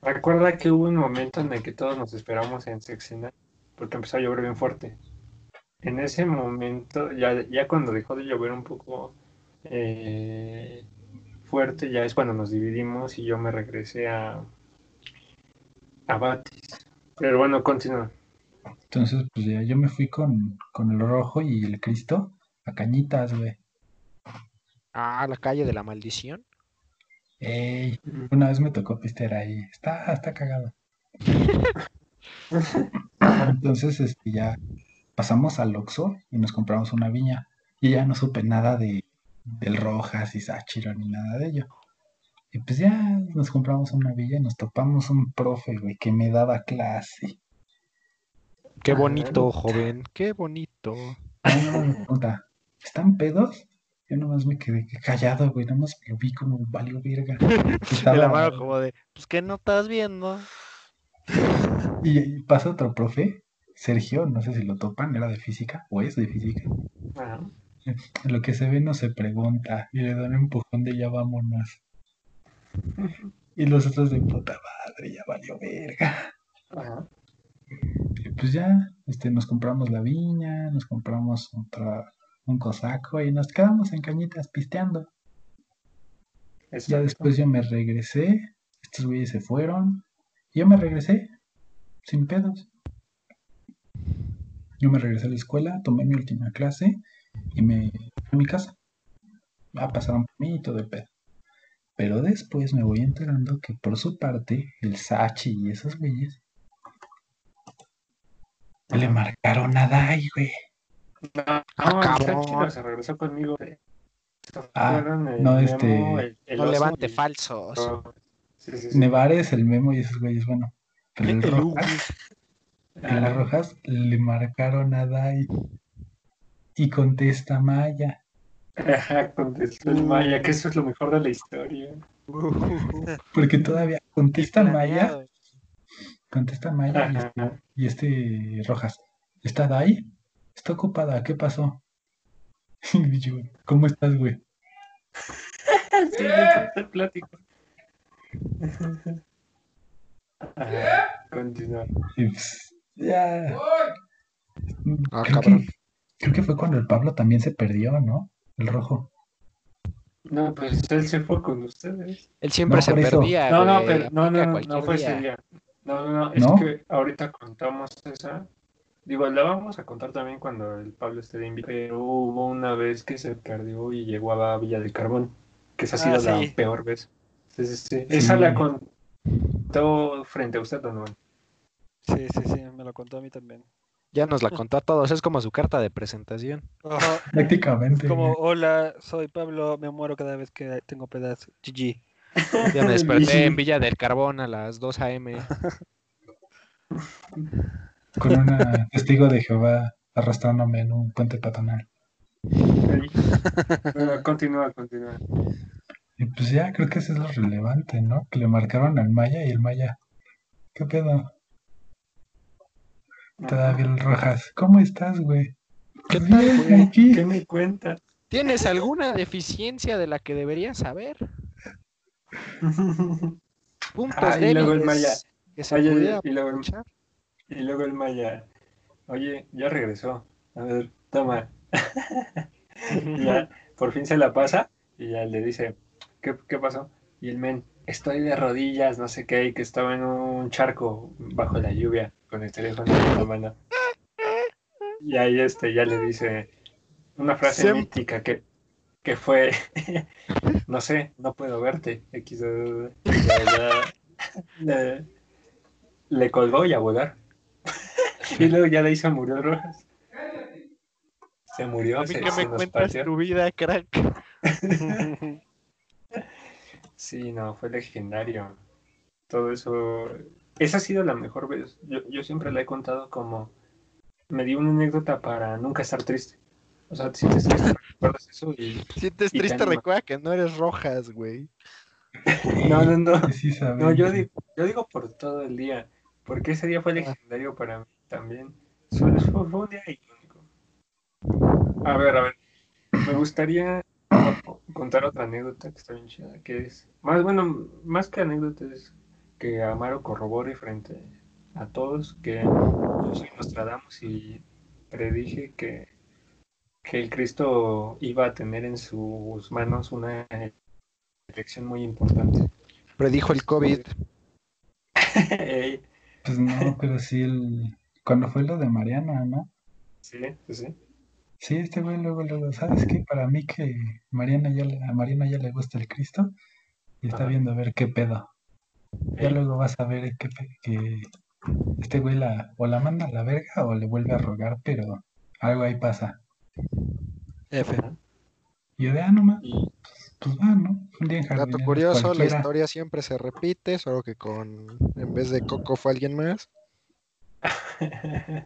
recuerda que hubo un momento en el que todos nos esperamos en seccional, porque empezó a llover bien fuerte. En ese momento, ya, ya cuando dejó de llover un poco eh, fuerte, ya es cuando nos dividimos y yo me regresé a, a Batis. Pero bueno, continúa. Entonces, pues ya yo me fui con, con el Rojo y el Cristo a Cañitas, güey. Ah, la calle de la maldición. Ey, una vez me tocó pistear ahí. Está, está cagado. *laughs* Entonces, este, ya pasamos al Oxxo y nos compramos una viña. Y ya no supe nada de del Rojas y Sachiro ni nada de ello. Y pues ya nos compramos una villa y nos topamos un profe, güey, que me daba clase. Qué Ah. bonito, joven. Qué bonito. Ay, no, me pregunta, ¿están pedos? Yo nomás me quedé callado, güey, nomás lo vi como valió verga. *laughs* La Estaba- mano como de, pues que no estás viendo. Y, y pasa otro profe, Sergio, no sé si lo topan, era de física, o es de física. Ajá. *laughs* Lo que se ve no se pregunta, y le dan un empujón de ya vámonos. Y los otros de puta madre, ya valió verga. Ajá. Y pues ya, este, nos compramos la viña, nos compramos otra, un cosaco y nos quedamos en cañitas pisteando. Ya después yo me regresé, estos güeyes se fueron, y yo me regresé, sin pedos. Yo me regresé a la escuela, tomé mi última clase y me fui a mi casa. Ah, pasaron por mí y todo el pedo. Pero después me voy enterando que por su parte, el Sachi y esos güeyes le marcaron a Dai, güey. No, Ah, no, chido, se regresó conmigo. Ah, Fueron el no, Memo, este- el- el No levante y- falsos. Sí, sí, sí. Nevares, el Memo y esos güeyes, bueno. Pero el rojas le marcaron a Dai y contesta Maya. Ajá, contestó el Maya, que eso es lo mejor de la historia. Porque todavía contesta Maya, contesta Maya y este, Ajá. y este Rojas. ¿Está Dai? Está ocupada, ¿qué pasó? *laughs* Y yo, ¿cómo estás, güey? *laughs* Sí, te platico. Ajá, continúa. Pues, ya. Ah, cabrón. Creo que fue cuando el Pablo también se perdió, ¿no? El rojo. No, pues él se fue con ustedes. Él siempre No, se perdía. No, no, pero no, no, no, fue ese día. No, no, no, es ¿No? que ahorita contamos esa. Digo, la vamos a contar también cuando el Pablo esté de invitado. Pero hubo una vez que se perdió y llegó a Villa del Carbón, que esa ha sido Ah, la sí. peor vez. Sí, sí, sí. Esa Sí. la contó frente a usted, Donovan. Sí, sí, sí, me lo contó a mí también. Ya nos la *laughs* contó a todos, es como su carta de presentación. Ajá. *laughs* Prácticamente. Como, güey. hola, soy Pablo, me muero cada vez que tengo pedazos. GG. *laughs* Ya me desperté en Villa del Carbón a las 2 a.m. Con una testigo de Jehová arrastrándome en un puente peatonal. Bueno, continúa, continúa. Y pues ya, creo que eso es lo relevante, ¿no? Que le marcaron al Maya y el Maya. ¿Qué pedo? Todavía el Rojas. ¿Cómo estás, güey? ¿Qué tal, güey? aquí. ¿Qué me cuentas? ¿Tienes alguna deficiencia de la que deberías saber? Puntos Ah, y luego el Maya. que se Oye, pudiera y luego el- aprovechar. Y luego el Maya, oye, ya regresó. A ver, toma. *laughs* Ya, por fin se la pasa y ya le dice, ¿qué, qué pasó? Y el men, estoy de rodillas, no sé qué, y que estaba en un charco bajo la lluvia con el teléfono en la mano. Y ahí este ya le dice una frase Siempre- mítica que, que fue, *laughs* no sé, no puedo verte. X, ya- ya- le, le colgó y a volar. *laughs* Y luego ya de ahí se murió Rojas. Se murió, A mí se, que se me cuentas partió. tu vida, crack. *laughs* Sí, no, fue legendario. Todo eso. Esa ha sido la mejor vez. Yo, yo siempre la he contado como. Me dio una anécdota para nunca estar triste. O sea, te sientes triste, recuerdas eso y. Sientes Y te triste, recuerda que no eres rojas, güey. No, no, no. No, yo digo, yo digo por todo el día. Porque ese día fue legendario para mí también. Fue un día icónico. A ver, a ver. Me gustaría contar otra anécdota que está bien chida, que es, más bueno, más que anécdotas, que Amaro corrobore frente a todos, que yo soy Nostradamus y predije que, que el Cristo iba a tener en sus manos una elección muy importante. Predijo el COVID. *laughs* Pues no, pero sí el... Cuando fue lo de Mariana, ¿no? sí, sí, sí. Sí, este güey luego, luego, ¿sabes qué? Para mí que Mariana ya le- a Mariana ya le gusta el Cristo y está Ajá. viendo a ver qué pedo. Ya luego vas a ver que, que este güey la, o la manda a la verga o le vuelve a rogar, pero algo ahí pasa. F. Y yo de, ah, no más, y pues va, ¿no? Un día en Dato curioso, la historia siempre se repite, solo que con, en vez de Coco fue alguien más,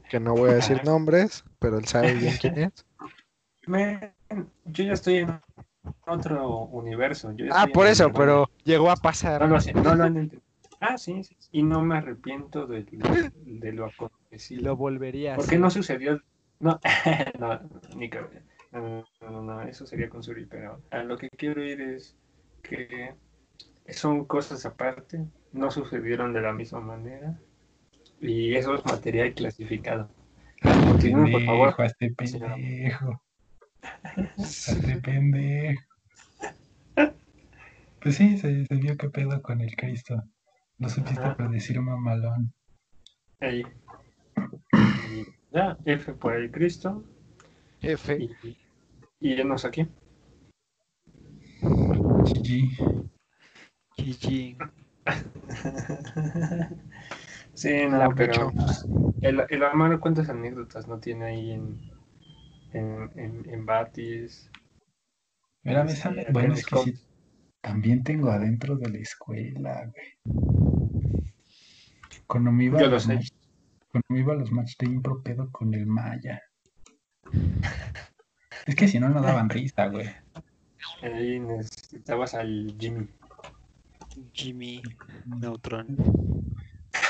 que no voy a decir *laughs* nombres, pero él sabe bien quién es. Yo ya estoy en otro universo. yo Ah, por eso, pero llegó a No pasar. lo sé, no lo han entendido. Ah, sí, sí. Y no me arrepiento de, de lo acontecido. lo volvería a ¿Por qué hacer. no sucedió? No, *laughs* no, ni que- no, no, no, no, eso sería con Suri, pero a lo que quiero ir es que son cosas aparte, no sucedieron de la misma manera y eso es material clasificado. Continúen, por favor. Este pendejo. Este pendejo. Pues sí, se, se vio qué pedo con el Cristo. No supiste Ajá. predecir mamalón. Ahí. Y ya, F por el Cristo F. y, y llenos aquí. GG. GG. *laughs* Sí, no, La pero mucho. el, el Amaro cuántas anécdotas no tiene ahí en, en, en, en Batis. Mira, me Sí, Bueno, en es que sí, también tengo adentro de la escuela, güey. Cuando me iba a Yo los match, cuando me iba a los match de impro pedo con el Maya. Es que si no, no daban risa, güey. Ahí necesitabas al Jimmy. Jimmy Neutron.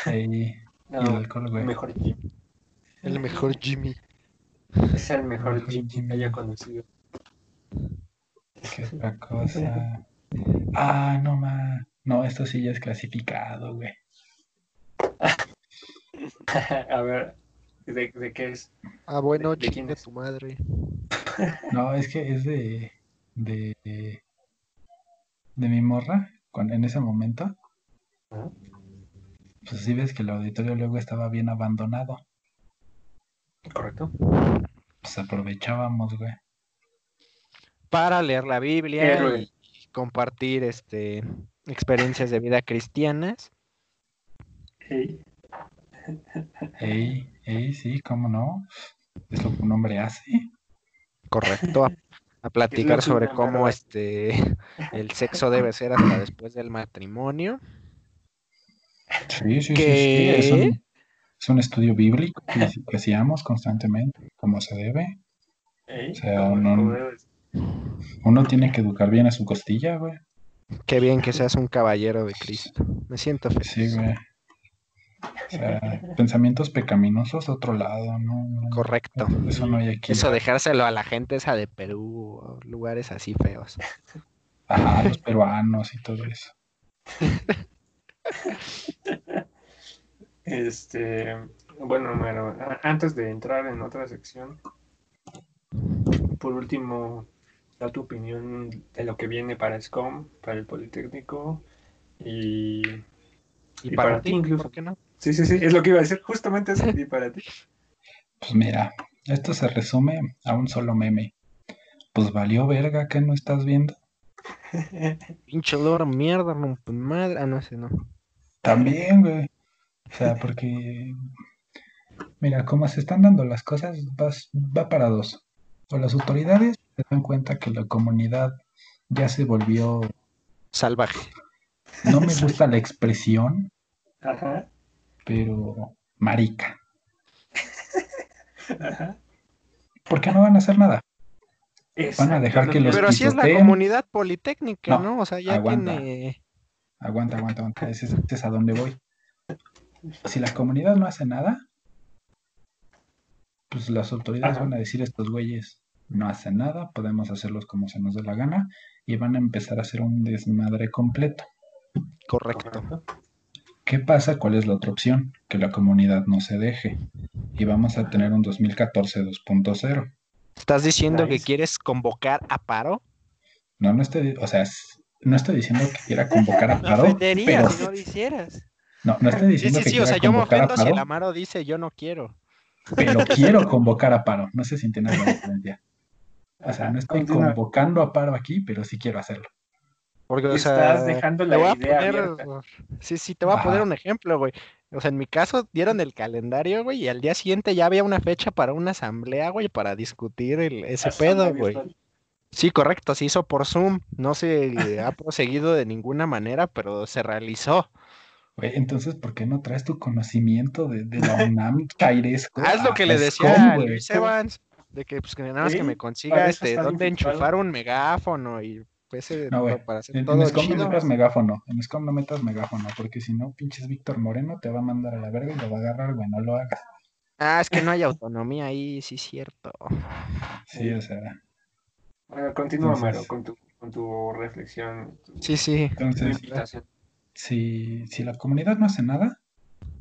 Ahí, *laughs* y el alcohol, güey. mejor Jimmy. El mejor Jimmy. Es el mejor Mejor Jimmy Jimmy. que haya conocido. ¿Qué otra cosa? Ah, no más. No, esto sí ya es clasificado, güey. *laughs* a ver, ¿de, de qué es? Ah, bueno, ¿De- de quién es? tu madre. *laughs* No, es que es de. de. de mi morra, cuando, en ese momento. Ajá. Pues sí ves que el auditorio luego estaba bien abandonado. ¿Correcto? Pues aprovechábamos, güey. Para leer la Biblia Héroe. y compartir este experiencias de vida cristianas. Sí. Ey, ey, sí, cómo no. Es lo que un hombre hace. Correcto. A, a platicar sobre cómo este el sexo debe ser hasta después del matrimonio. Sí, sí, sí, sí. Es un, es un estudio bíblico que, *laughs* que hacíamos constantemente, como se debe. O sea, como- no- como debes. Uno tiene que educar bien a su costilla, güey. Qué bien que seas un caballero de Cristo. Me siento feliz. Sí, güey. O sea, *laughs* pensamientos pecaminosos, otro lado, ¿no? no, Correcto. Eso no hay aquí. Eso dejárselo a la gente esa de Perú, o lugares así feos. Ajá, los peruanos y todo eso. *laughs* Este, bueno, a- antes de entrar en otra sección, por último, da tu opinión de lo que viene para SCOM, para el Politécnico y... Y, Y para, para ti, incluso. ¿por qué no? Sí, sí, sí, es lo que iba a decir, justamente eso, y para ti. Pues mira, esto se resume a un solo meme. Pues valió verga que no estás viendo. *laughs* Pinche loro, mierda, rompe madre. Ah, no sé, no. También, güey. O sea, porque. Mira, como se están dando las cosas, vas- va para dos. O las autoridades se dan cuenta que la comunidad ya se volvió. Salvaje. No me *laughs* gusta la expresión, Ajá, pero marica. ajá. ¿Por qué no van a hacer nada? Van a dejar que los Pero así es la comunidad politécnica, No, ¿no? O sea, ya aguanta. tiene. Aguanta, aguanta, aguanta. Es, a dónde voy. Si la comunidad no hace nada, pues las autoridades Ajá. van a decir estos güeyes no hacen nada, podemos hacerlos como se nos dé la gana y van a empezar a hacer un desmadre completo. Correcto. ¿Qué pasa? ¿Cuál es la otra opción? Que la comunidad no se deje y vamos a tener un 2014 2.0. ¿Estás diciendo que quieres convocar a paro? No, no estoy, o sea, no estoy diciendo que quiera convocar a Me paro, ofendería pero si no lo hicieras. no, no estoy Sí, diciendo sí, que sí, o quiera sea, yo me convocar a ofendo si el Amaro dice yo no quiero. pero *laughs* quiero convocar a paro. No sé si entiendes la diferencia. O sea, no estoy Continúa. convocando a paro aquí, pero sí quiero hacerlo. Porque, o Estás sea, dejando la voy a idea poner, abierta. sí, sí, te voy a poner un ejemplo, güey. O sea, en mi caso dieron el calendario, güey, y al día siguiente ya había una fecha para una asamblea, güey, para discutir el, ese pedo, güey. Sí, correcto, se hizo por Zoom, no se ha proseguido de ninguna manera, pero se realizó. Entonces, ¿por qué no traes tu conocimiento de, de la *laughs* UNAM chairesco Ah, es lo que le SCOM, decía a? Luis Evans, de que pues que nada más que me consiga este dónde enchufar un megáfono y ese No, para hacer En, en todo SCOM no chido. metas megáfono. En SCOM no metas megáfono, porque si no, pinches Víctor Moreno te va a mandar a la verga y lo va a agarrar, güey. No lo hagas. Ah, es que no hay autonomía ahí, sí, cierto. Sí, o sea. Continúa, Entonces- Maro, con tu, con tu reflexión, tu, Sí, sí. Entonces, si, si la comunidad no hace nada,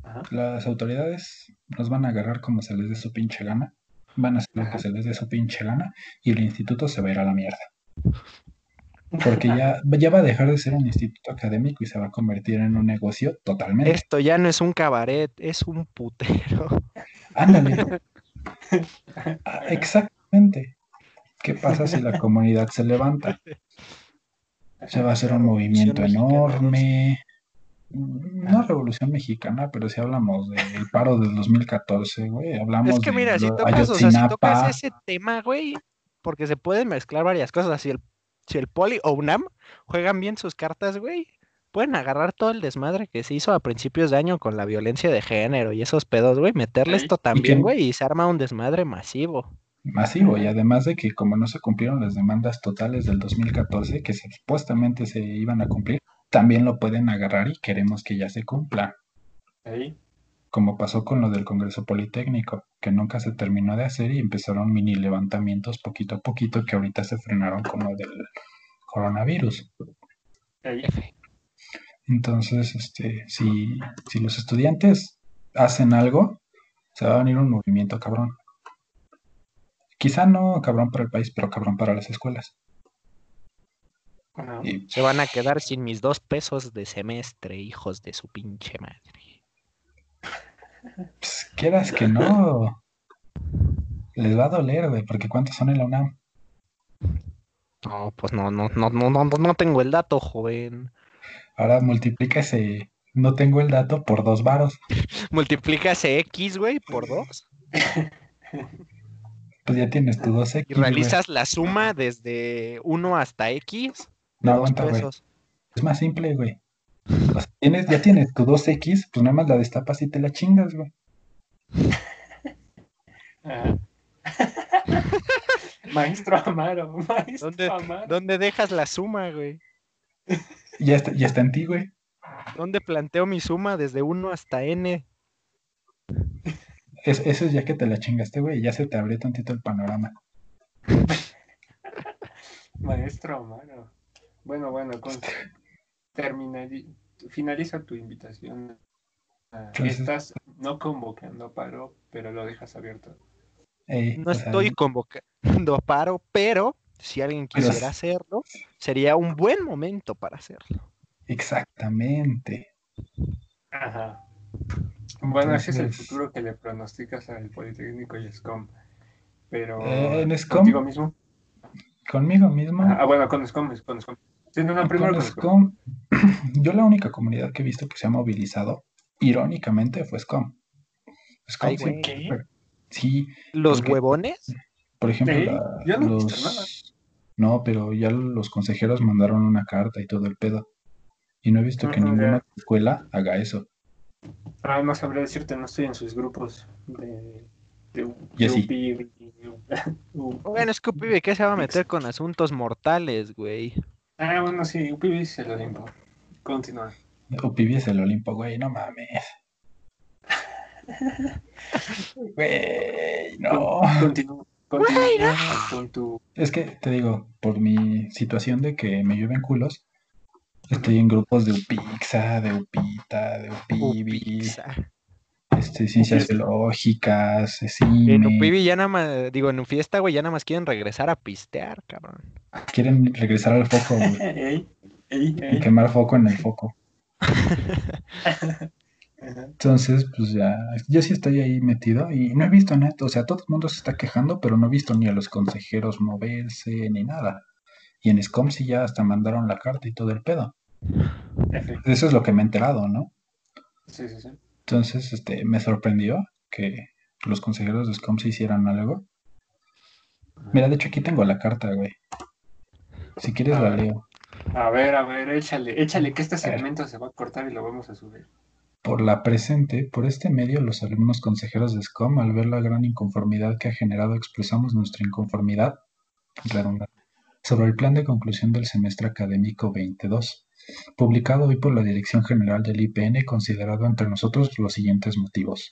Ajá. las autoridades nos van a agarrar como se les dé su pinche gana. Van a hacer lo que se les dé su pinche gana y el instituto se va a ir a la mierda. Porque ya, ya va a dejar de ser un instituto académico y se va a convertir en un negocio totalmente. Esto ya no es un cabaret, es un putero. Ándale. *laughs* Ah, Exactamente. ¿Qué pasa si la comunidad se levanta? Se va a hacer un movimiento enorme. No revolución mexicana, pero si hablamos del paro del 2014, güey. Hablamos Es que de mira, si tocas, o sea, si tocas ese tema, güey, porque se pueden mezclar varias cosas. Si el, si el Poli o UNAM juegan bien sus cartas, güey, pueden agarrar todo el desmadre que se hizo a principios de año con la violencia de género y esos pedos, güey, meterle esto también, güey, y se arma un desmadre masivo. Masivo, y además de que como no se cumplieron las demandas totales del 2014, que supuestamente se iban a cumplir, también lo pueden agarrar y queremos que ya se cumpla. Ahí. como pasó con lo del Congreso Politécnico, que nunca se terminó de hacer y empezaron mini levantamientos poquito a poquito que ahorita se frenaron con lo del coronavirus. Ahí. Entonces, este, si, si los estudiantes hacen algo, se va a venir un movimiento cabrón. Quizá no cabrón para el país, pero cabrón para las escuelas. Bueno, Y Se van a quedar sin mis dos pesos de semestre, hijos de su pinche madre. pues, quieras que no, les va a doler, güey, porque ¿cuántos son en la UNAM? No, pues no, no, no, no, no, no tengo el dato, joven. Ahora multiplica ese, no tengo el dato por dos varos. *laughs* Multiplica ese X, güey, por dos. *laughs* Pues ya tienes tu 2X. Y güey. realizas la suma desde 1 hasta X. No, aguanta, güey. Es más simple, güey. O sea, tienes, ya tienes tu 2X, pues nada más la destapas y te la chingas, güey. Ajá. *laughs* Maestro Amaro, maestro ¿Dónde, Amaro. ¿Dónde dejas la suma, güey? Ya está, ya está en ti, güey. ¿Dónde planteo mi suma desde 1 hasta N? Es- eso es ya que te la chingaste, güey, y ya se te abrió tantito el panorama. *laughs* Maestro Amaro. Bueno, bueno, con... terminali- finaliza tu invitación. Ah, Entonces- Estás no convocando paro, pero lo dejas abierto. Ey, No o sea, estoy convocando a paro, pero si alguien Pero- quisiera hacerlo, sería un buen momento para hacerlo. Exactamente. Ajá. Bueno, ese es el futuro que le pronosticas al Politécnico y SCOM. Pero Eh, en SCOM, contigo mismo. conmigo mismo. Ah, bueno, con SCOM, con SCOM. Sí, no, no, primero Con con SCOM. SCOM, *clears throat* yo la única comunidad que he visto que se ha movilizado, irónicamente, fue SCOM. SCOM Ay, sí, güey. ¿Qué? sí, ¿Los Porque- huevones? por ejemplo, Sí, la- yo no he visto los... nada. No, pero ya los consejeros mandaron una carta y todo el pedo. Y no he visto que ninguna ya. escuela haga eso. Ah, no sabré decirte, no estoy en sus grupos de, de, Yo de sí. UPI, U- Bueno, es que Pibe, ¿qué se va a meter con asuntos mortales, güey? Ah, bueno, sí, UPI se lo limpo. Continúa. O es el Olimpo, güey, no mames. *laughs* Güey, no. Continúa. Continúa con tu. Es que te digo, por mi situación de que me llueven culos, estoy en grupos de Upixa, de Upita, de Upibi, Upixa. este, ciencias Upixa. biológicas, En CIME. Upibi ya nada más, digo, en fiesta, güey, ya nada más quieren regresar a pistear, cabrón. Quieren regresar al foco, güey, *laughs* Ey, ey, y quemar foco en el foco. *laughs* Entonces, pues ya, yo sí estoy ahí metido y no he visto nada, o sea, todo el mundo se está quejando, pero no he visto ni a los consejeros moverse ni nada. Y en SCOM sí ya hasta mandaron la carta y todo el pedo. Eso es lo que me he enterado, ¿no? Sí, sí, sí. Entonces, este, me sorprendió que los consejeros de SCOM se hicieran algo. Mira, de hecho aquí tengo la carta, güey. Si quieres A la ver. leo. A ver, a ver, échale, échale que este segmento se va a cortar y lo vamos a subir. Por la presente, por este medio, los alumnos consejeros de SCOM, al ver la gran inconformidad que ha generado, expresamos nuestra inconformidad redundante, sobre el plan de conclusión del semestre académico 22, publicado hoy por la Dirección General del IPN, considerado entre nosotros los siguientes motivos.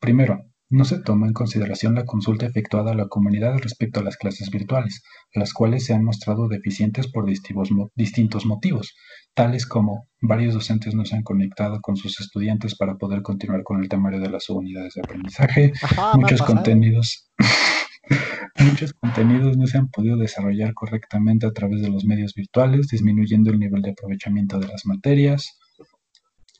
Primero, no se toma en consideración la consulta efectuada a la comunidad respecto a las clases virtuales, las cuales se han mostrado deficientes por distintos mo- distintos motivos, tales como varios docentes no se han conectado con sus estudiantes para poder continuar con el temario de las unidades de aprendizaje, Ajá, muchos contenidos muchos contenidos no se han podido desarrollar correctamente a través de los medios virtuales, disminuyendo el nivel de aprovechamiento de las materias.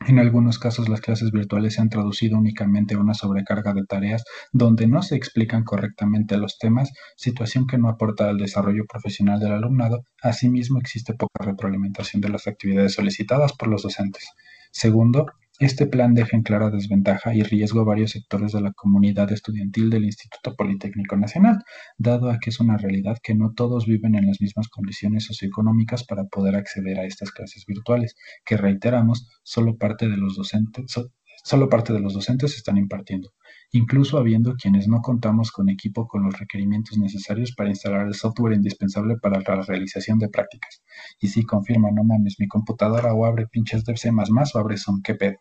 En algunos casos las clases virtuales se han traducido únicamente a una sobrecarga de tareas donde no se explican correctamente los temas, situación que no aporta al desarrollo profesional del alumnado. Asimismo, existe poca retroalimentación de las actividades solicitadas por los docentes. Segundo, este plan deja en clara desventaja y riesgo a varios sectores de la comunidad estudiantil del Instituto Politécnico Nacional, dado a que es una realidad que no todos viven en las mismas condiciones socioeconómicas para poder acceder a estas clases virtuales, que reiteramos, solo parte de los docentes, so- solo parte de los docentes están impartiendo, incluso habiendo quienes no contamos con equipo con los requerimientos necesarios para instalar el software indispensable para la realización de prácticas. Y sí, confirma, no mames, mi computadora o abre pinches de C++ o abre Zoom, qué pedo.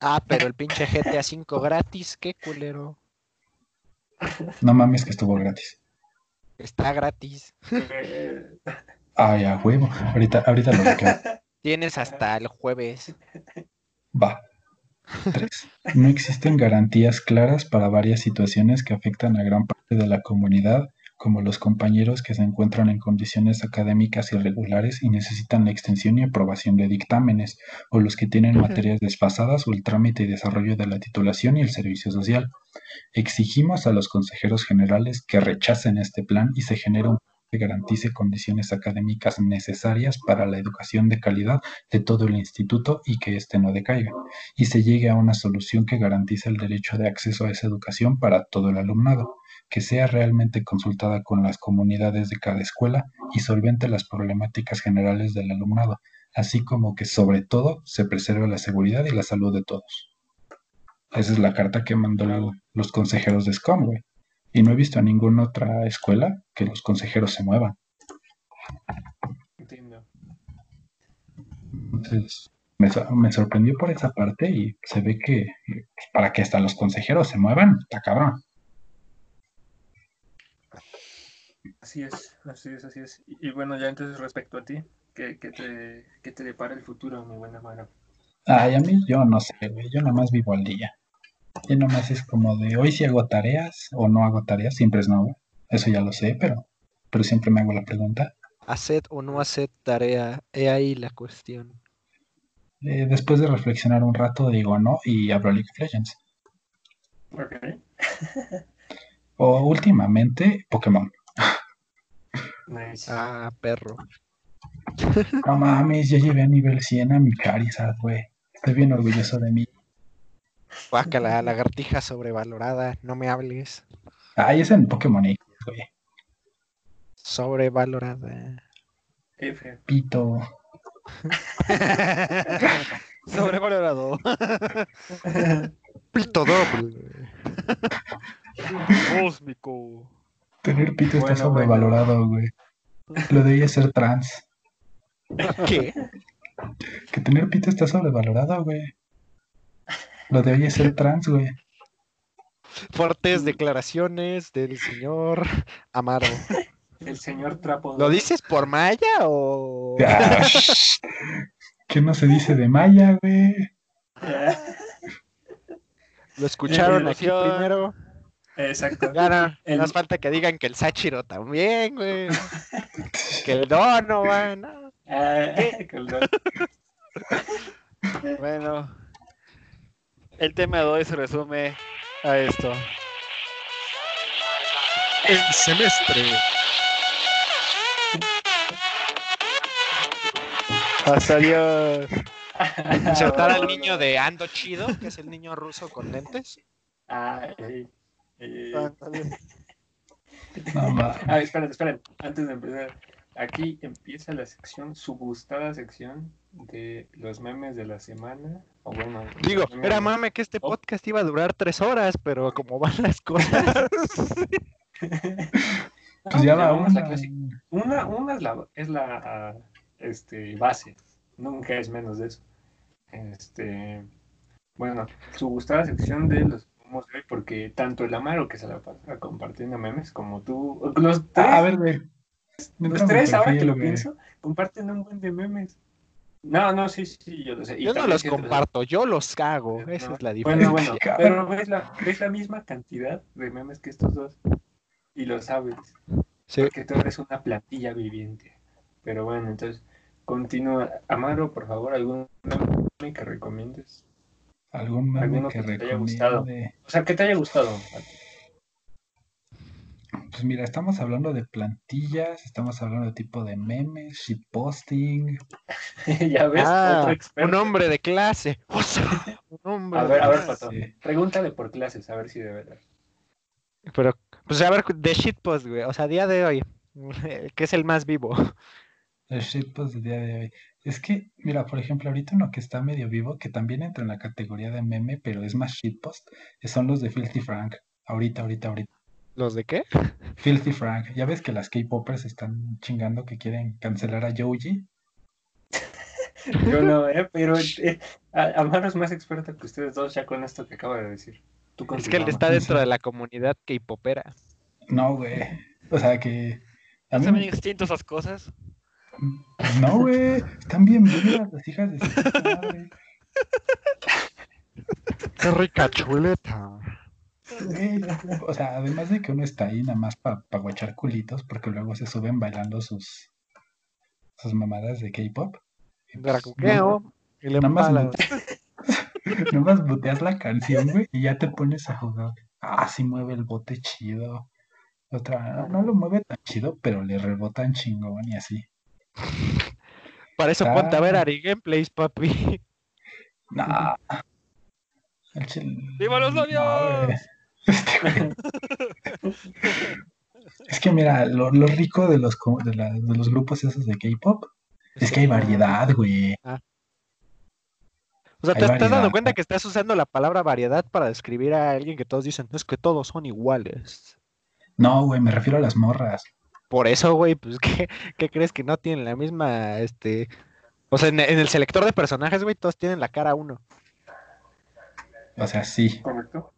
Ah, pero el pinche GTA 5 gratis, qué culero. No mames que estuvo gratis. Está gratis. Ay, a huevo. Ahorita, ahorita lo bloqueo. Tienes hasta el jueves. Va. 3. No existen garantías claras para varias situaciones que afectan a gran parte de la comunidad, como los compañeros que se encuentran en condiciones académicas irregulares y necesitan la extensión y aprobación de dictámenes, o los que tienen materias desfasadas o el trámite y desarrollo de la titulación y el servicio social. Exigimos a los consejeros generales que rechacen este plan y se genere un que garantice condiciones académicas necesarias para la educación de calidad de todo el instituto y que éste no decaiga, y se llegue a una solución que garantice el derecho de acceso a esa educación para todo el alumnado, que sea realmente consultada con las comunidades de cada escuela y solvente las problemáticas generales del alumnado, así como que sobre todo se preserve la seguridad y la salud de todos. Esa es la carta que mandó los consejeros de SCOM, güey. Y no he visto a ninguna otra escuela que los consejeros se muevan. Entiendo. Entonces, me sorprendió por esa parte y se ve que pues, para que hasta los consejeros se muevan, está cabrón. Así es, así es, así es. Y, y bueno, ya entonces respecto a ti, ¿qué, qué te, qué te depara el futuro, mi buena Mara? Ay, a mí yo no sé, güey, yo nada más vivo al día. Yo nada más es como de hoy si hago tareas o no hago tareas, siempre es no, güey. Eso ya lo sé, pero, pero siempre me hago la pregunta. Hacer o no hacer tarea, he ahí la cuestión. Eh, después de reflexionar un rato digo no y abro League of Legends. Ok. *laughs* O últimamente Pokémon. Nice. Ah, perro. *laughs* No mames, ya llevé a nivel 100 a mi Charizard, güey. Estoy bien orgulloso de mí. Guácala, lagartija sobrevalorada, no me hables. Ay, es en Pokémon X, güey. Sobrevalorada. F. Pito. *laughs* Sobrevalorado. *laughs* Pito doble. Cósmico. Tener pito está Bueno, sobrevalorado, güey. Lo de ser trans. *laughs* ¿Qué? Que tener pito está sobrevalorado, güey. Lo de hoy es ser trans, güey. Fuertes declaraciones del señor Amaro. El señor Trapo. ¿Lo dices por Maya o...? *laughs* ¿Qué no se dice de Maya, güey? ¿Lo escucharon aquí primero? Exacto. No, El- no falta que digan que el Sachiro también, güey. *laughs* Que el Donovan. ¿no? Ah, colgó. *laughs* Bueno. El tema de hoy se resume a esto. El semestre. Hasta adiós. *laughs* Insertar al niño de Ando Chido, que es el niño ruso con lentes. Ah, ey. *laughs* No, ma. Ah, esperen, esperen. Antes de empezar, aquí empieza la sección, su gustada sección de los memes de la semana. O bueno, Digo, era mame que este podcast iba a durar tres horas, pero como van las cosas. *laughs* Pues ya va una. Una, una es la, es la este, base, nunca es menos de eso. Este, bueno, su gustada sección de los hoy, porque tanto el Amaro que se la pasa compartiendo memes, como tú, los tres, Ah, a ver, güey. Los tres, ahora que lo güey. pienso, comparten un buen de memes. No, no, sí, sí, yo lo sé. y Yo no los comparto, yo los cago. No, Esa es la Bueno, diferencia. bueno, *laughs* Cabrón. pero ves la, ves la misma cantidad de memes que estos dos. Y lo sabes. Sí. Porque tú eres una plantilla viviente. Pero bueno, entonces, continúa. Amaro, por favor, algún meme que recomiendes. Algún meme Alguno que que te haya gustado. O sea, que te haya gustado. Pues mira, estamos hablando de plantillas, estamos hablando de tipo de memes, shitposting. *laughs* ya ves, Ah, otro experto. un hombre de clase. O *laughs* sea, un hombre A de ver, a ver. Pato. Sí. Pregúntale por clases, a ver si de verdad. Pero, pues a ver, de shitpost, güey. O sea, a día de hoy, *laughs* que es el más vivo. El shitpost del día de hoy. Es que, mira, por ejemplo, ahorita uno que está medio vivo, que también entra en la categoría de meme, pero es más shitpost, son los de Filthy Frank. Ahorita, ahorita, ahorita. ¿Los de qué? Filthy Frank. Ya ves que las K-popers están chingando que quieren cancelar a Joji. Yo no, ¿eh? Pero eh, a- Amaro es más experto que ustedes dos ya con esto que acaba de decir. Tú Es que él está dentro de la comunidad K-popera. No, güey. O sea que. A mí ¿Están me- bien extintos esas cosas? No, güey. Están bien vivas las hijas de madre. ¡Qué rica chuleta! O sea, además de que uno está ahí nada más para guachar culitos, porque luego se suben bailando sus, sus mamadas de K-pop. Pues, Dracuqueo. Y le Nada más no- Nomás boteas la canción, güey, y ya te pones a jugar. Ah, sí mueve el bote chido. Otra, no lo mueve tan chido, pero le rebotan chingón y así. Para eso ponte a ver Ah. Ari Gameplays, papi. El chil- ¡Viva los no, novios! Este. Es que mira, lo, lo rico de los, de, la- de los grupos esos de K-pop es que hay variedad, güey. O sea, Hay ¿te estás dando variedad, cuenta que estás usando la palabra variedad para describir a alguien que todos dicen, es que todos son iguales? No, güey, me refiero a las morras. Por eso, güey, pues, *laughs* ¿qué, qué crees que no tienen la misma, este... O sea, en, en el selector de personajes, güey, todos tienen la cara uno. O sea, sí, ¿Correcto?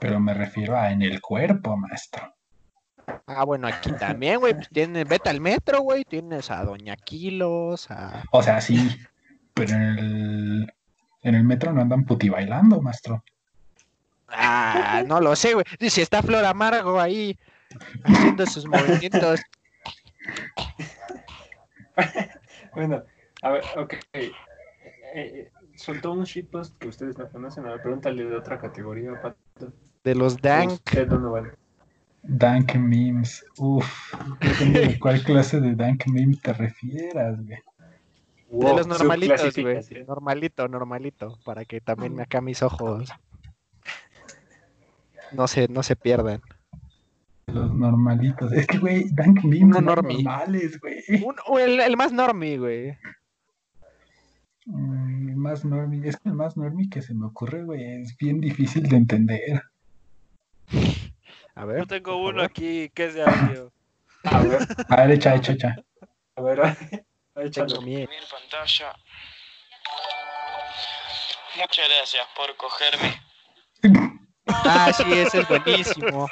pero me refiero a en el cuerpo, maestro. Ah, bueno, aquí también, güey, pues tienes, vete al metro, güey, tienes a Doña Kilos, a... O sea, sí, pero en el, en el metro no andan puti bailando, maestro. Ah, no lo sé, güey. Si está Flor Amargo ahí haciendo sus movimientos. *laughs* Bueno, a ver, ok. Eh, eh, soltó un shitpost que ustedes no conocen. A ver, pregúntale de otra categoría, Pato. De los Dank. Donovan. Dank memes. Uf, depende de *laughs* cuál clase de dank meme te refieras, güey. De los normalitos, güey. Normalito, normalito. Para que también acá mis ojos no se, no se pierdan. Los normalitos. Es que, güey, dank memes Uno normie. normales, güey. El, el más normie, güey. Mm, el más normie. Es que el más normie que se me ocurre, güey, es bien difícil de entender. *laughs* A Yo ver. tengo por uno favor. aquí que es de audio. *laughs* A ver, A ver, echa, echa, echa. a ver, *laughs* a ver, échalo. Tengo pantalla. Muchas gracias por cogerme. Ah, sí, ese es buenísimo.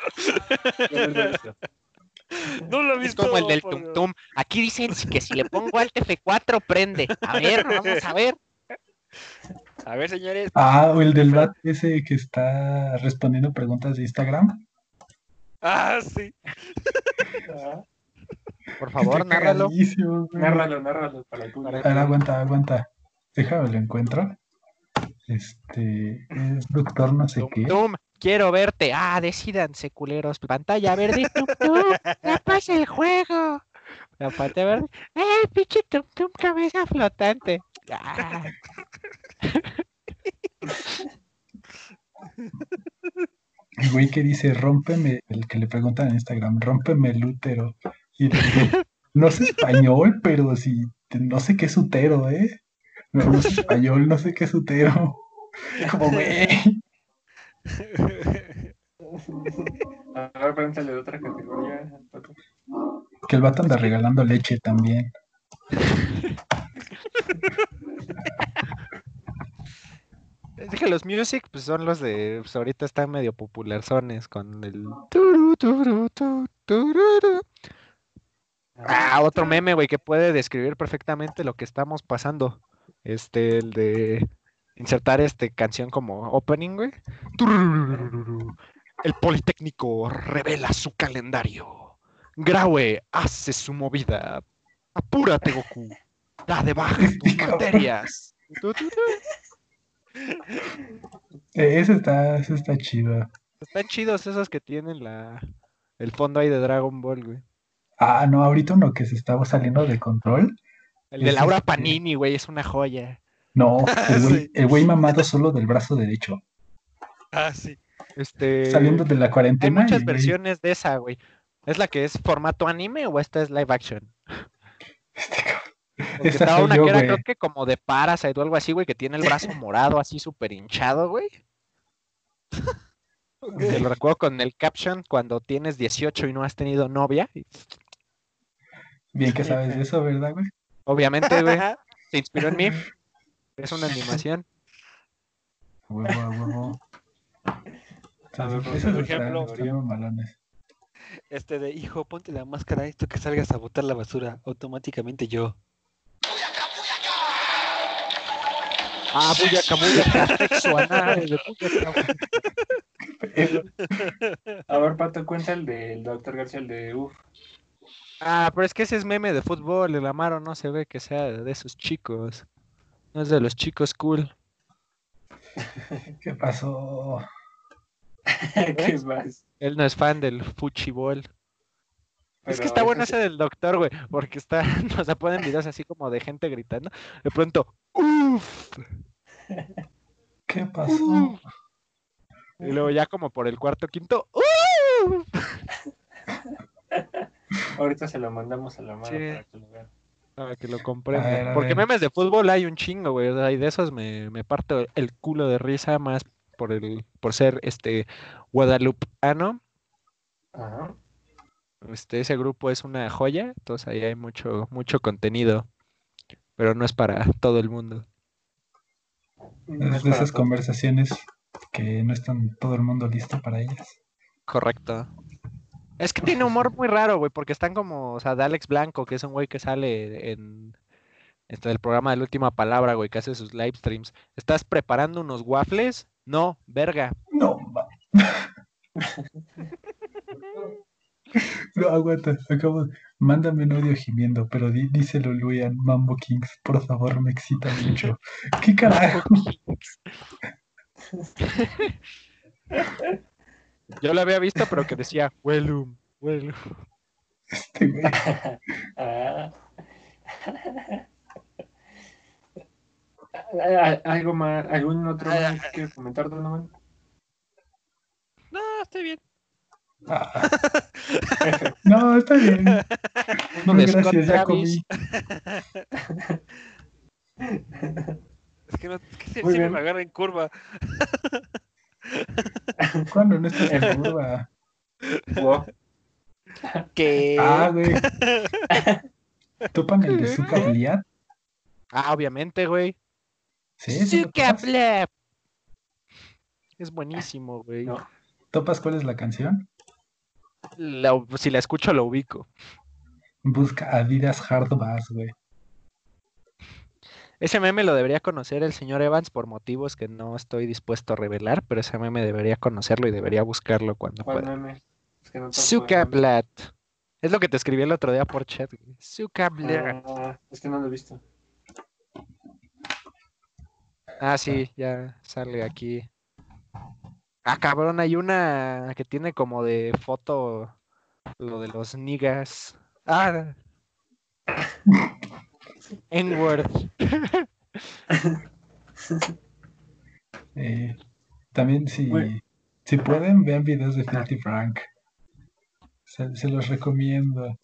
No lo he visto. No lo he Es como el del por Tum. Tum. Aquí dicen que si le pongo Alt F4 prende. A ver, vamos a ver. A ver, señores. Ah, o el del bat ese que está respondiendo preguntas de Instagram. Ah, sí. Ah, Por favor, Está nárralo. Nárralo, nárralo para el público. A ver, aguanta, aguanta. Déjame lo encuentro. Este es doctor no sé Tum qué. Tum, quiero verte. Ah, decídanse, culeros. Pantalla verde, Tum Tum. Ya pasa el juego. La pantalla verde. ¡Eh, pinche Tum Tum, cabeza flotante! Ah, El güey que dice, rómpeme, el que le preguntan en Instagram, rómpeme el útero. Y le digo, no sé español, pero si no sé qué es útero, ¿eh? No, no sé español, no sé qué es *laughs* Como, güey. *laughs* A ver, pregúntale de otra categoría. Pato. Que el vato anda regalando leche también. Es que los music pues son los de pues, ahorita están medio popularzones con el turu, turu. Ah, otro meme, güey, que puede describir perfectamente lo que estamos pasando. Este, el de insertar este canción como opening, güey. El Politécnico revela su calendario. Graue hace su movida. Apúrate, Goku. Da de baja *laughs* tus materias. Eh, Ese está, ese está chido. Están chidos esos que tienen la el fondo ahí de Dragon Ball, güey. Ah, no, ahorita uno que se estaba saliendo de control. El de Laura este- Panini, güey, es una joya. No, *laughs* el güey, Sí. el güey mamado solo del brazo derecho. Ah, sí. Este Saliendo de la hay cuarentena. y muchas güey- versiones de esa, güey. ¿Es la que es formato anime o esta es live action? Este Esta una yo, que era güey. creo que como de Parasite o algo así, güey, que tiene el brazo morado así súper hinchado, güey. *laughs* Te lo recuerdo con el caption cuando tienes 18 y no has tenido novia. y Bien que sabes de eso, ¿verdad, güey? Obviamente, güey, *laughs* se inspiró en mí. Es una animación. *laughs* A huevo, a huevo. *laughs* A ver, Esos por ejemplo. Este de, hijo, ponte la máscara, esto que salgas a botar la basura, automáticamente yo. Ah, *laughs* sexo anal, de buyaca. A ver, Pato, cuenta el del doctor García, el de Uf. Ah, pero es que ese es meme de fútbol, el Amaro no se ve que sea de esos chicos. No es de los chicos cool. *laughs* ¿Qué pasó? *laughs* ¿Qué más? Él no es fan del fuchibol. Es Pero que está bueno ese del doctor, güey, porque está, *laughs* o sea, ponen videos así como de gente gritando. De pronto, uff. ¿Qué pasó? Y luego ya como por el cuarto, quinto, uff. Ahorita se lo mandamos a la mano Sí. para que lo vean. Para que lo comprenda. a Porque memes de fútbol hay un chingo, güey. o sea, y de esos me, me parto el culo de risa más por el, por ser este guadalupano. Ajá. Este, ese grupo es una joya, entonces ahí hay mucho, mucho contenido. Pero no es para todo el mundo. No Es de esas conversaciones que no están todo el mundo listo para ellas. Correcto. Es que tiene humor muy raro, güey, porque están como, o sea, de Alex Blanco, que es un güey que sale en este, el programa de la última palabra, güey, que hace sus live streams. ¿Estás preparando unos waffles? No, verga. No, ma- *laughs* No, aguanta, acabo. Mándame un audio gimiendo, pero di- díselo Luis a Mambo Kings, por favor, me excita mucho. ¿Qué carajo? *laughs* Yo lo había visto, pero que decía, Wellum, Wellum. Ah. Ah, *laughs* ¿Algo más? ¿Algún otro más que quieres comentar, Donovan? No, estoy bien. Ah. *laughs* No, está bien. No, gracias, ya comí. *laughs* Es que, no, es que sí me agarra en curva. *laughs* ¿Cuándo no estás en curva? Wow. ¿Qué? Ah, güey. *laughs* ¿Topan el de Zuka? Ah, obviamente, güey. Sí, ¿sí. Es buenísimo, güey. No. ¿Topas cuál es la canción? La- si la escucho, lo ubico. Busca Adidas Hard Bass, güey. Ese meme lo debería conocer el señor Evans por motivos que no estoy dispuesto a revelar, pero ese meme debería conocerlo y debería buscarlo cuando ¿Cuál pueda. meme? Es que no. Es lo que te escribí el otro día por chat. Blat. Ah, es que no lo he visto. Ah, sí, ya sale aquí. Ah, cabrón, hay una que tiene como de foto lo de los niggas. Ah. *laughs* N-word. *laughs* Eh, también si, Bueno. si pueden, vean videos de Filthy Frank. Se, se los recomiendo.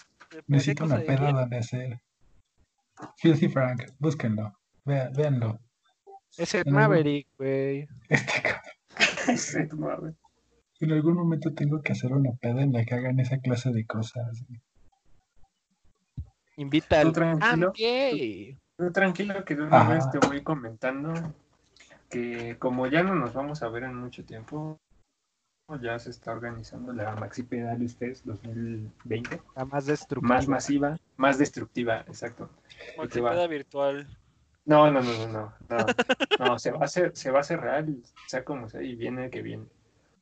Necesito una de peda donde hacer. Filthy Frank, búsquenlo. Vea, véanlo. Es En algún- Maverick, güey. Este cabrón. Sí, tu madre. En algún momento tengo que hacer una peda en la que hagan esa clase de cosas. Invita Tú al tranquilo. Gay. Tú tranquilo que de una vez te voy comentando que como ya no nos vamos a ver en mucho tiempo, ya se está organizando la Maxi Pedal Fest 2020, La más destructiva. más masiva, más destructiva, exacto. Va. Multipeda virtual. No, no, no, no, no, no, no, se va a hacer, se va a hacer real, sea como sea, y viene el que viene.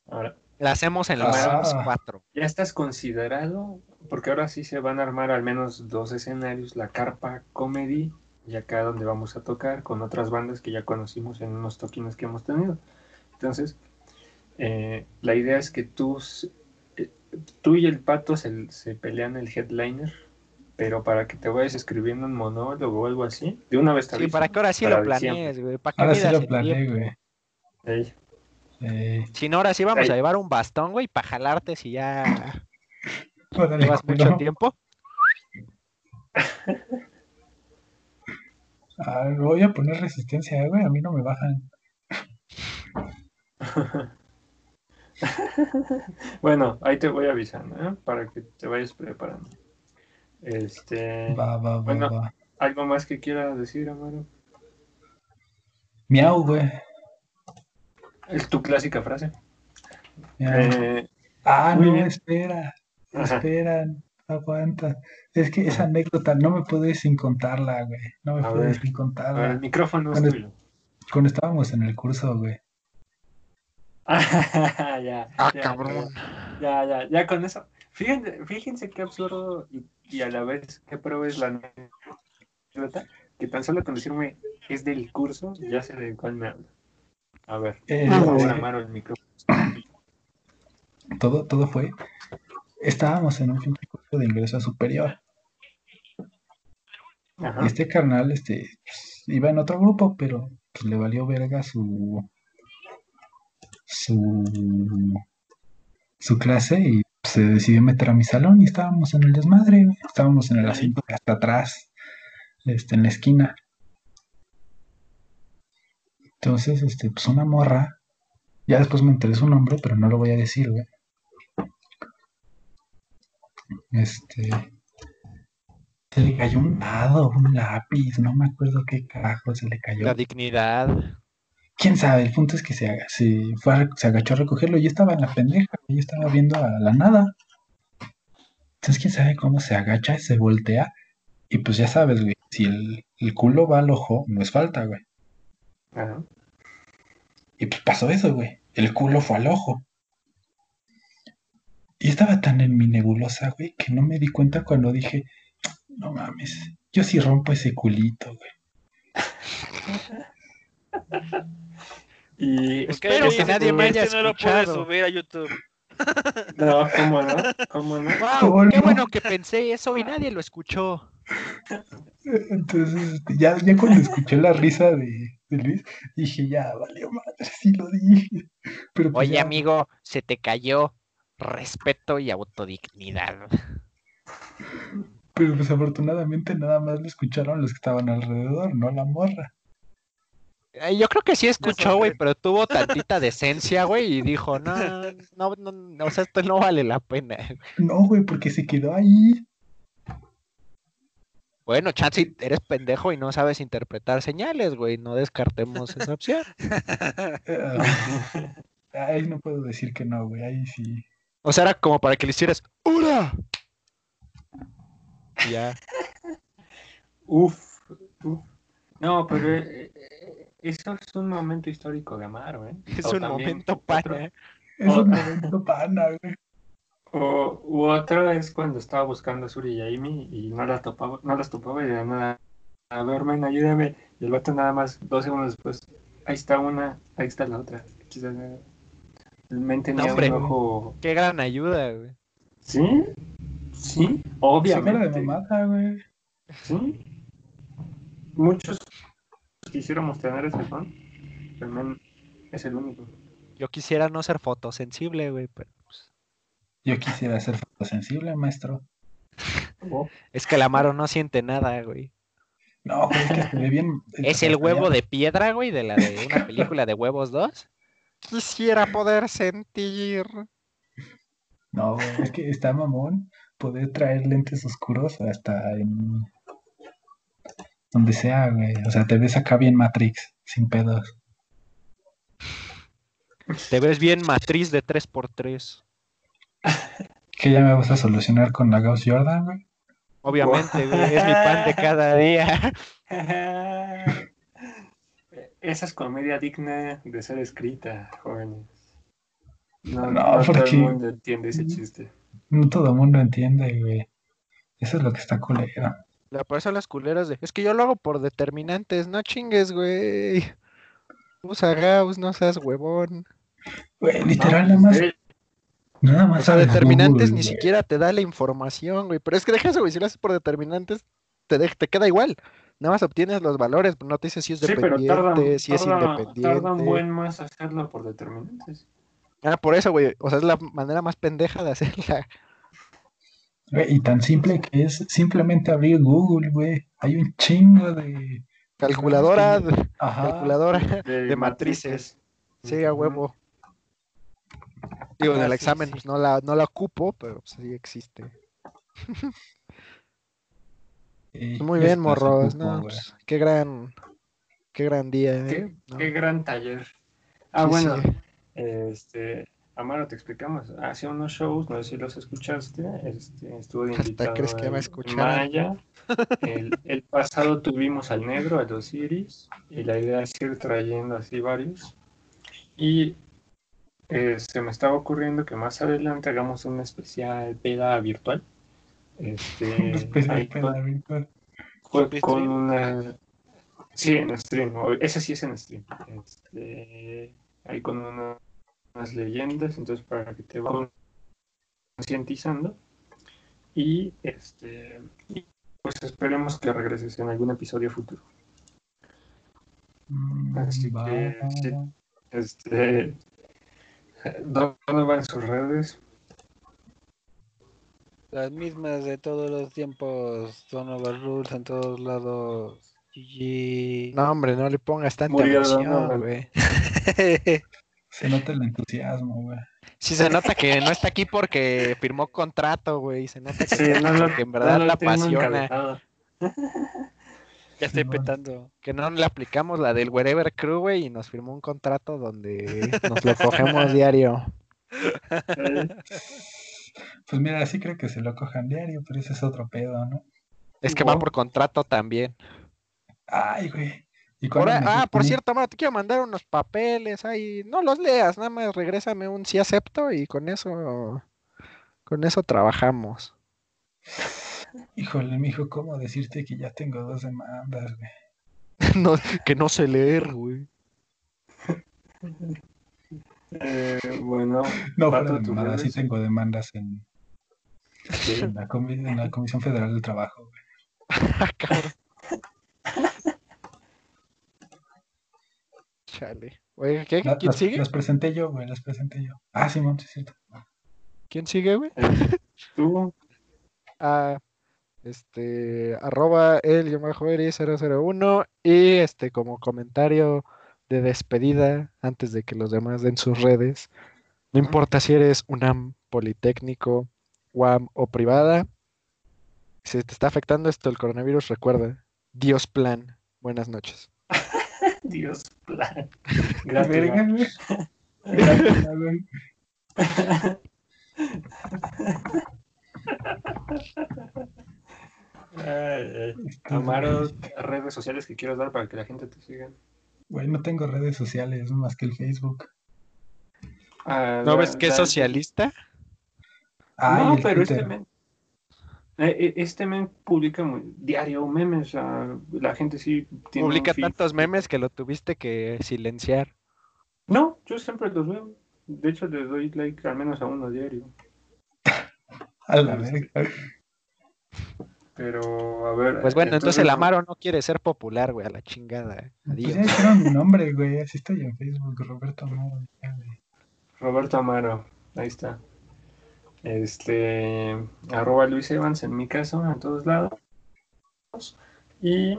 Ahora, La hacemos en los Ah. 4. ya estás considerado, porque ahora sí se van a armar al menos dos escenarios, la Carpa Comedy y acá donde vamos a tocar con otras bandas que ya conocimos en unos toquines que hemos tenido. Entonces, eh, la idea es que tú, eh, tú y el pato se, se pelean el headliner, pero para que te vayas escribiendo un monólogo o algo así, de una vez te Sí, aviso, para que ahora sí para lo planees, güey. Para que Ahora sí lo planeé, güey. Eh, Si no, ahora sí vamos a llevar un bastón, güey, para jalarte si ya *laughs* órale, llevas mucho tiempo. *laughs* Ah, voy a poner resistencia, güey. A mí no me bajan. *laughs* Bueno, ahí te voy avisando, ¿eh? Para que te vayas preparando. Este, Va, va, va, Bueno. va. ¿algo más que quieras decir, Amaro? Miau, güey. Es tu clásica frase. Eh, ah, no, bien. espera. Ajá. Espera. Aguanta. Es que esa anécdota no me ir sin contarla, güey. No me A ir ver, sin a ver, el contarla. micrófono es Cuando- tuyo. Cuando estábamos en el curso, güey. Ah, *laughs* ya, Ah, ya, cabrón. Ya, ya, ya con eso. Fíjense, fíjense qué absurdo y, y a la vez qué prueba es la anécdota, que tan solo con decirme es del curso, ya sé de cuál me habla. A ver, Eh, por favor, Amaro, el micrófono. todo, todo fue, estábamos en un pinche curso de ingreso superior. Ajá. Y este carnal, este, pues, iba en otro grupo, pero pues, le valió verga su, su, su clase y se decidió meter a mi salón y estábamos en el desmadre. Estábamos en el asiento de hasta atrás, este, en la esquina. Entonces, este, pues una morra, ya después me enteré su nombre, pero no lo voy a decir, güey. Este, se le cayó un dado, un lápiz, no me acuerdo qué carajo se le cayó. La dignidad. Quién sabe, el punto es que se, se, fue a re- se agachó a recogerlo y yo estaba en la pendeja, yo estaba viendo a la nada. Entonces, quién sabe cómo se agacha, se voltea y pues ya sabes, güey, si el, el culo va al ojo, no es falta, güey. Ajá. Y pues pasó eso, güey. El culo fue al ojo. Y estaba tan en mi nebulosa, güey, que no me di cuenta cuando dije, no mames, yo sí rompo ese culito, güey. *laughs* Y Espero que nadie me haya Este no lo escuchado. subir a YouTube. no, ¿cómo no? ¿Cómo no? ¡Wow! ¿Cómo ¡Qué no? bueno que pensé eso y nadie lo escuchó! Entonces, este, ya, ya cuando escuché la risa de, de Luis, dije, ya, valió madre, sí lo dije. Pero pues Oye, ya, amigo, se te cayó respeto y autodignidad. Pero pues afortunadamente nada más lo escucharon los que estaban alrededor, no la morra. Eh, Yo creo que sí escuchó, güey, pero tuvo tantita decencia, güey, y dijo, no, no, no, no, o sea, esto no vale la pena. No, güey, porque se quedó ahí. Bueno, chance, eres pendejo y no sabes interpretar señales, güey, no descartemos esa opción. *laughs* Ah, Ahí no puedo decir que no, güey, ahí sí. O sea, era como para que le hicieras, ¡Ura! Y ya. Uf, uf. No, pero eh, eh, eso es un momento histórico de Amaro, ¿eh? Es O un momento otro- pana. Es Oh. un momento pana, güey. O, u otro es cuando estaba buscando a Suri y a Amy y no las topaba, no las topaba y de nada, a ver, men, ayúdame. Y el vato nada más, dos segundos después, ahí está una, ahí está la otra. Quizás, eh, el men tenía hombre. un ojo. Qué gran ayuda, güey. ¿Sí? Sí, de obviamente. mamada, güey. Sí. Muchos quisiéramos tener ese don. El men es el único. Yo quisiera no ser fotosensible, güey, pero Yo quisiera ser fotosensible, maestro. Oh, es que el Amaro no siente nada, güey. No, güey, es que se ve bien. *laughs* Es el huevo de piedra, güey, de la de una película de huevos 2. Quisiera poder sentir. No, güey, es que está mamón poder traer lentes oscuros hasta en. Donde sea, güey. O sea, te ves acá bien Matrix, sin pedos. Te ves bien matriz de 3x3. Que ya me vas a solucionar con la Gauss Jordan, güey. Obviamente, güey, es mi pan de cada *laughs* día. *laughs* Esa es comedia digna de ser escrita, jóvenes. No, No, no todo porque- el mundo entiende ese chiste. No todo el mundo entiende, güey. Eso es lo que está culero. La por eso las culeras de. Es que yo lo hago por determinantes, no chingues, güey. Usa Gauss, no seas huevón. Güey, literal, nada más. Nada O más. sea, sabes determinantes Google, ni güey. siquiera te da la información, güey. Pero es que deja eso, güey. Si lo haces por determinantes, te, de- te queda igual. Nada más obtienes los valores, pero no te dice si es sí, pero dependiente, tardan, si es tarda- independiente. tarda un buen más hacerlo por determinantes. Ah, por eso, güey. O sea, es la manera más pendeja de hacerla. Y tan simple que es simplemente abrir Google, güey. Hay un chingo de. Calculadora, Ajá. calculadora De, de matrices. Sí, a huevo. Digo, en el sí, examen sí. pues, no la, no la ocupo, pero pues, sí existe. Eh, Muy bien, morros. ocupo, No, güey. pues, qué gran, qué gran día, Qué, ¿eh? ¿no? qué gran taller. Ah, Sí, bueno, sí. este, Amaro, te explicamos. Hace unos shows, no sé si los escuchaste, este, estuvo de *laughs* Hasta invitado crees que va a el escuchar. Maya. *laughs* El, el pasado tuvimos al negro, a los Iris, y la idea es ir trayendo así varios. Y eh, se me estaba ocurriendo que más adelante hagamos una especial peda virtual. Este, *laughs* Un especial ahí con- peda virtual. una. Sí, en stream. Ese sí es en stream. Este, ahí con unos las leyendas, entonces para que te vayas concientizando. Y este y, pues esperemos que regreses en algún episodio futuro. Mm, Así que. Este ¿dónde van sus redes? Las mismas de todos los tiempos. Donovan Rules en todos lados. GG. No, hombre, no le pongas tanta Murió emoción, güey. *laughs* Se nota el entusiasmo, güey. Sí se nota que no está aquí porque firmó contrato, güey. Se nota que, Sí, no lo- porque en verdad no la apasiona. Ya estoy petando. Que no le aplicamos la del Wherever Crew, güey, y nos firmó un contrato donde nos lo cogemos diario. *laughs* Pues mira, sí creo que se lo cojan diario, pero ese es otro pedo, ¿no? Es que va por contrato también. Ay, güey. ¿Y cuándo Ahora- me ah, por cierto, Amaro, te quiero mandar unos papeles ahí. No los leas, nada más regrésame un sí acepto y con eso, con eso trabajamos. Híjole, mijo, ¿cómo decirte que ya tengo dos demandas, güey? *laughs* No, que no sé leer, güey. eh, bueno, No, Pato, fuera de ¿tus mamada, sí tengo demandas *laughs* en, la, comi- en la Comisión Federal del Trabajo, güey. *laughs* Ah. Chale. Oye, ¿qué? ¿Quién las, sigue? las presenté yo, güey, las presenté yo. Ah, Simón, sí es cierto. ¿Quién sigue, güey? tú, a este arroba el bajo eri 001 y este como comentario de despedida antes de que los demás den sus redes. No importa si eres UNAM, Politécnico, UAM o privada. Si te está afectando esto el coronavirus, recuerda, Dios plan. Buenas noches. *laughs* Dios plan. *laughs* Gracias. *laughs* Gracias, ay. Amaro, redes sociales que quieras dar para que la gente te siga. Güey, no tengo redes sociales más que el Facebook. Ah, ¿No ves que es socialista? Ah, no, pero este men, eh, eh, este men publica muy- diario memes. ah, la gente sí tiene Publica tantos memes que lo tuviste que silenciar. No, yo siempre los veo. De hecho, les doy like al menos a uno diario. *laughs* A la verga. Pero, a ver. Pues bueno, entonces el Amaro no quiere ser popular, güey, a la chingada. Pues Adiós. ya dijeron mi nombre, güey. Así estoy en Facebook, Roberto Amaro. Roberto Amaro, ahí está. Este, arroba Luis Evans en mi caso, en todos lados. Y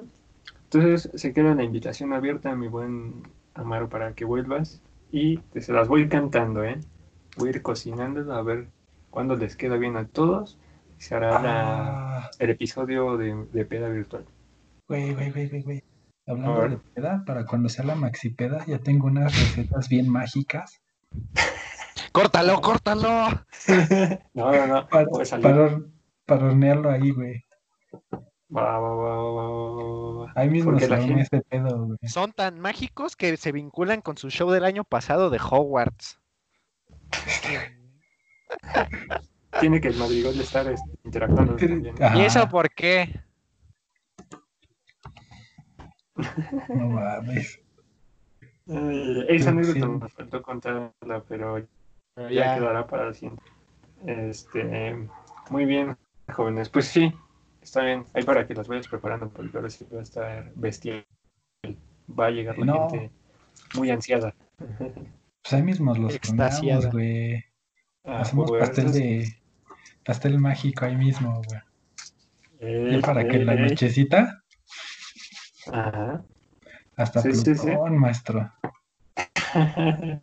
entonces se queda la invitación abierta, mi buen Amaro, para que vuelvas. Y te se las voy a ir cantando, ¿eh? Voy a ir cocinando a ver cuándo les queda bien a todos. Se hará la- Ah, el episodio de, de peda virtual. güey, güey, güey, güey, güey. A Hablando de peda, para cuando sea la maxi peda, ya tengo unas recetas bien mágicas *laughs* ¡Córtalo, córtalo! *laughs* No, no, no. para, hornearlo ahí, güey. Va, va, va, va, va, va. Ahí mismo Porque se la gente- ese pedo, güey. Son tan mágicos que se vinculan con su show del año pasado de Hogwarts. *laughs* Tiene que el Madrigal estar este, interactuando también. ¿Y eso por qué? no mames. Eh, esa Sí. anécdota me faltó contarla, pero ya ya, quedará para la siguiente. Este, muy bien, jóvenes. Pues sí, está bien. Ahí para que las vayas preparando, porque ahora sí va a estar bestial. Va a llegar la No. gente muy ansiada. Pues ahí mismo los Extasiada. güey. Ah, Hacemos pues, pastel de pastel mágico ahí mismo, güey. eh, para que en la eh, nochecita Ajá. hasta Sí, sí, sí. Plutón, maestro. *laughs*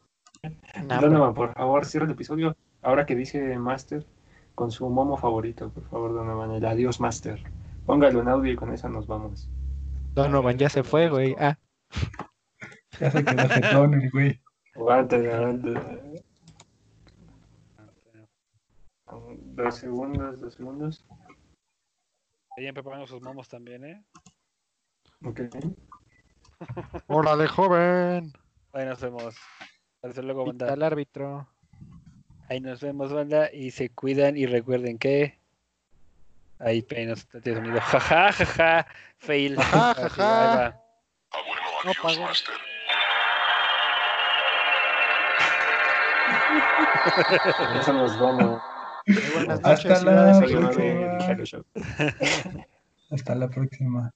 No, Donovan, por favor, cierra el episodio. Ahora que dice Master, con su momo favorito, por favor, Donovan, el adiós Master. Póngalo en audio y con eso nos vamos. Donovan ya se fue, güey. Ah, Ya se quedó jetón el güey. Aguanta, aguanta. Dos segundos, dos segundos. Vayan preparando sus momos también, ¿eh? Ok. *laughs* órale, joven. Ahí nos vemos. Hasta luego, banda. al árbitro. Ahí nos vemos, banda. Y se cuidan y recuerden que. Ahí penos de sonido. Jaja, *laughs* jaja. Fail. Así, jaja. ahí va. No pagó. Con Eso nos vamos. Muy buenas Hasta la próxima. Hasta la próxima.